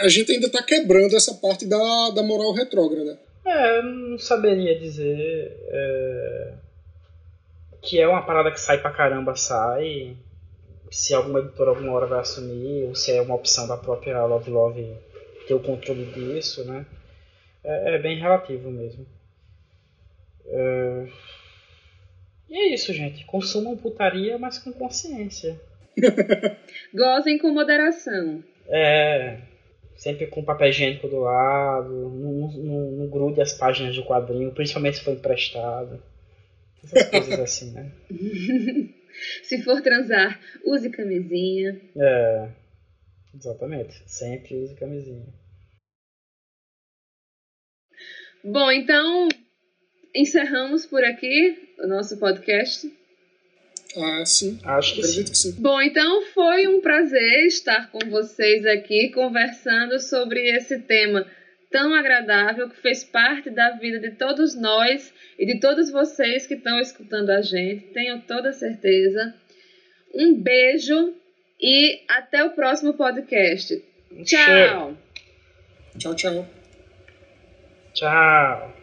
A gente ainda está quebrando essa parte da, da moral retrógrada. É, não saberia dizer é, que é uma parada que sai pra caramba, sai. Se alguma editora alguma hora vai assumir, ou se é uma opção da própria Love Love ter o controle disso, né? É, é bem relativo mesmo. É... E é isso, gente. Consumam putaria, mas com consciência. Gozem com moderação. É. Sempre com papel higiênico do lado, não, não, não grude as páginas do quadrinho, principalmente se for emprestado. Essas coisas assim, né? se for transar, use camisinha. É. Exatamente. Sempre use camisinha. Bom, então encerramos por aqui o nosso podcast. Ah, sim. Acho que Acredito sim. que sim. Bom, então foi um prazer estar com vocês aqui conversando sobre esse tema tão agradável que fez parte da vida de todos nós e de todos vocês que estão escutando a gente. Tenho toda certeza. Um beijo E até o próximo podcast. Tchau. Tchau, tchau. Tchau.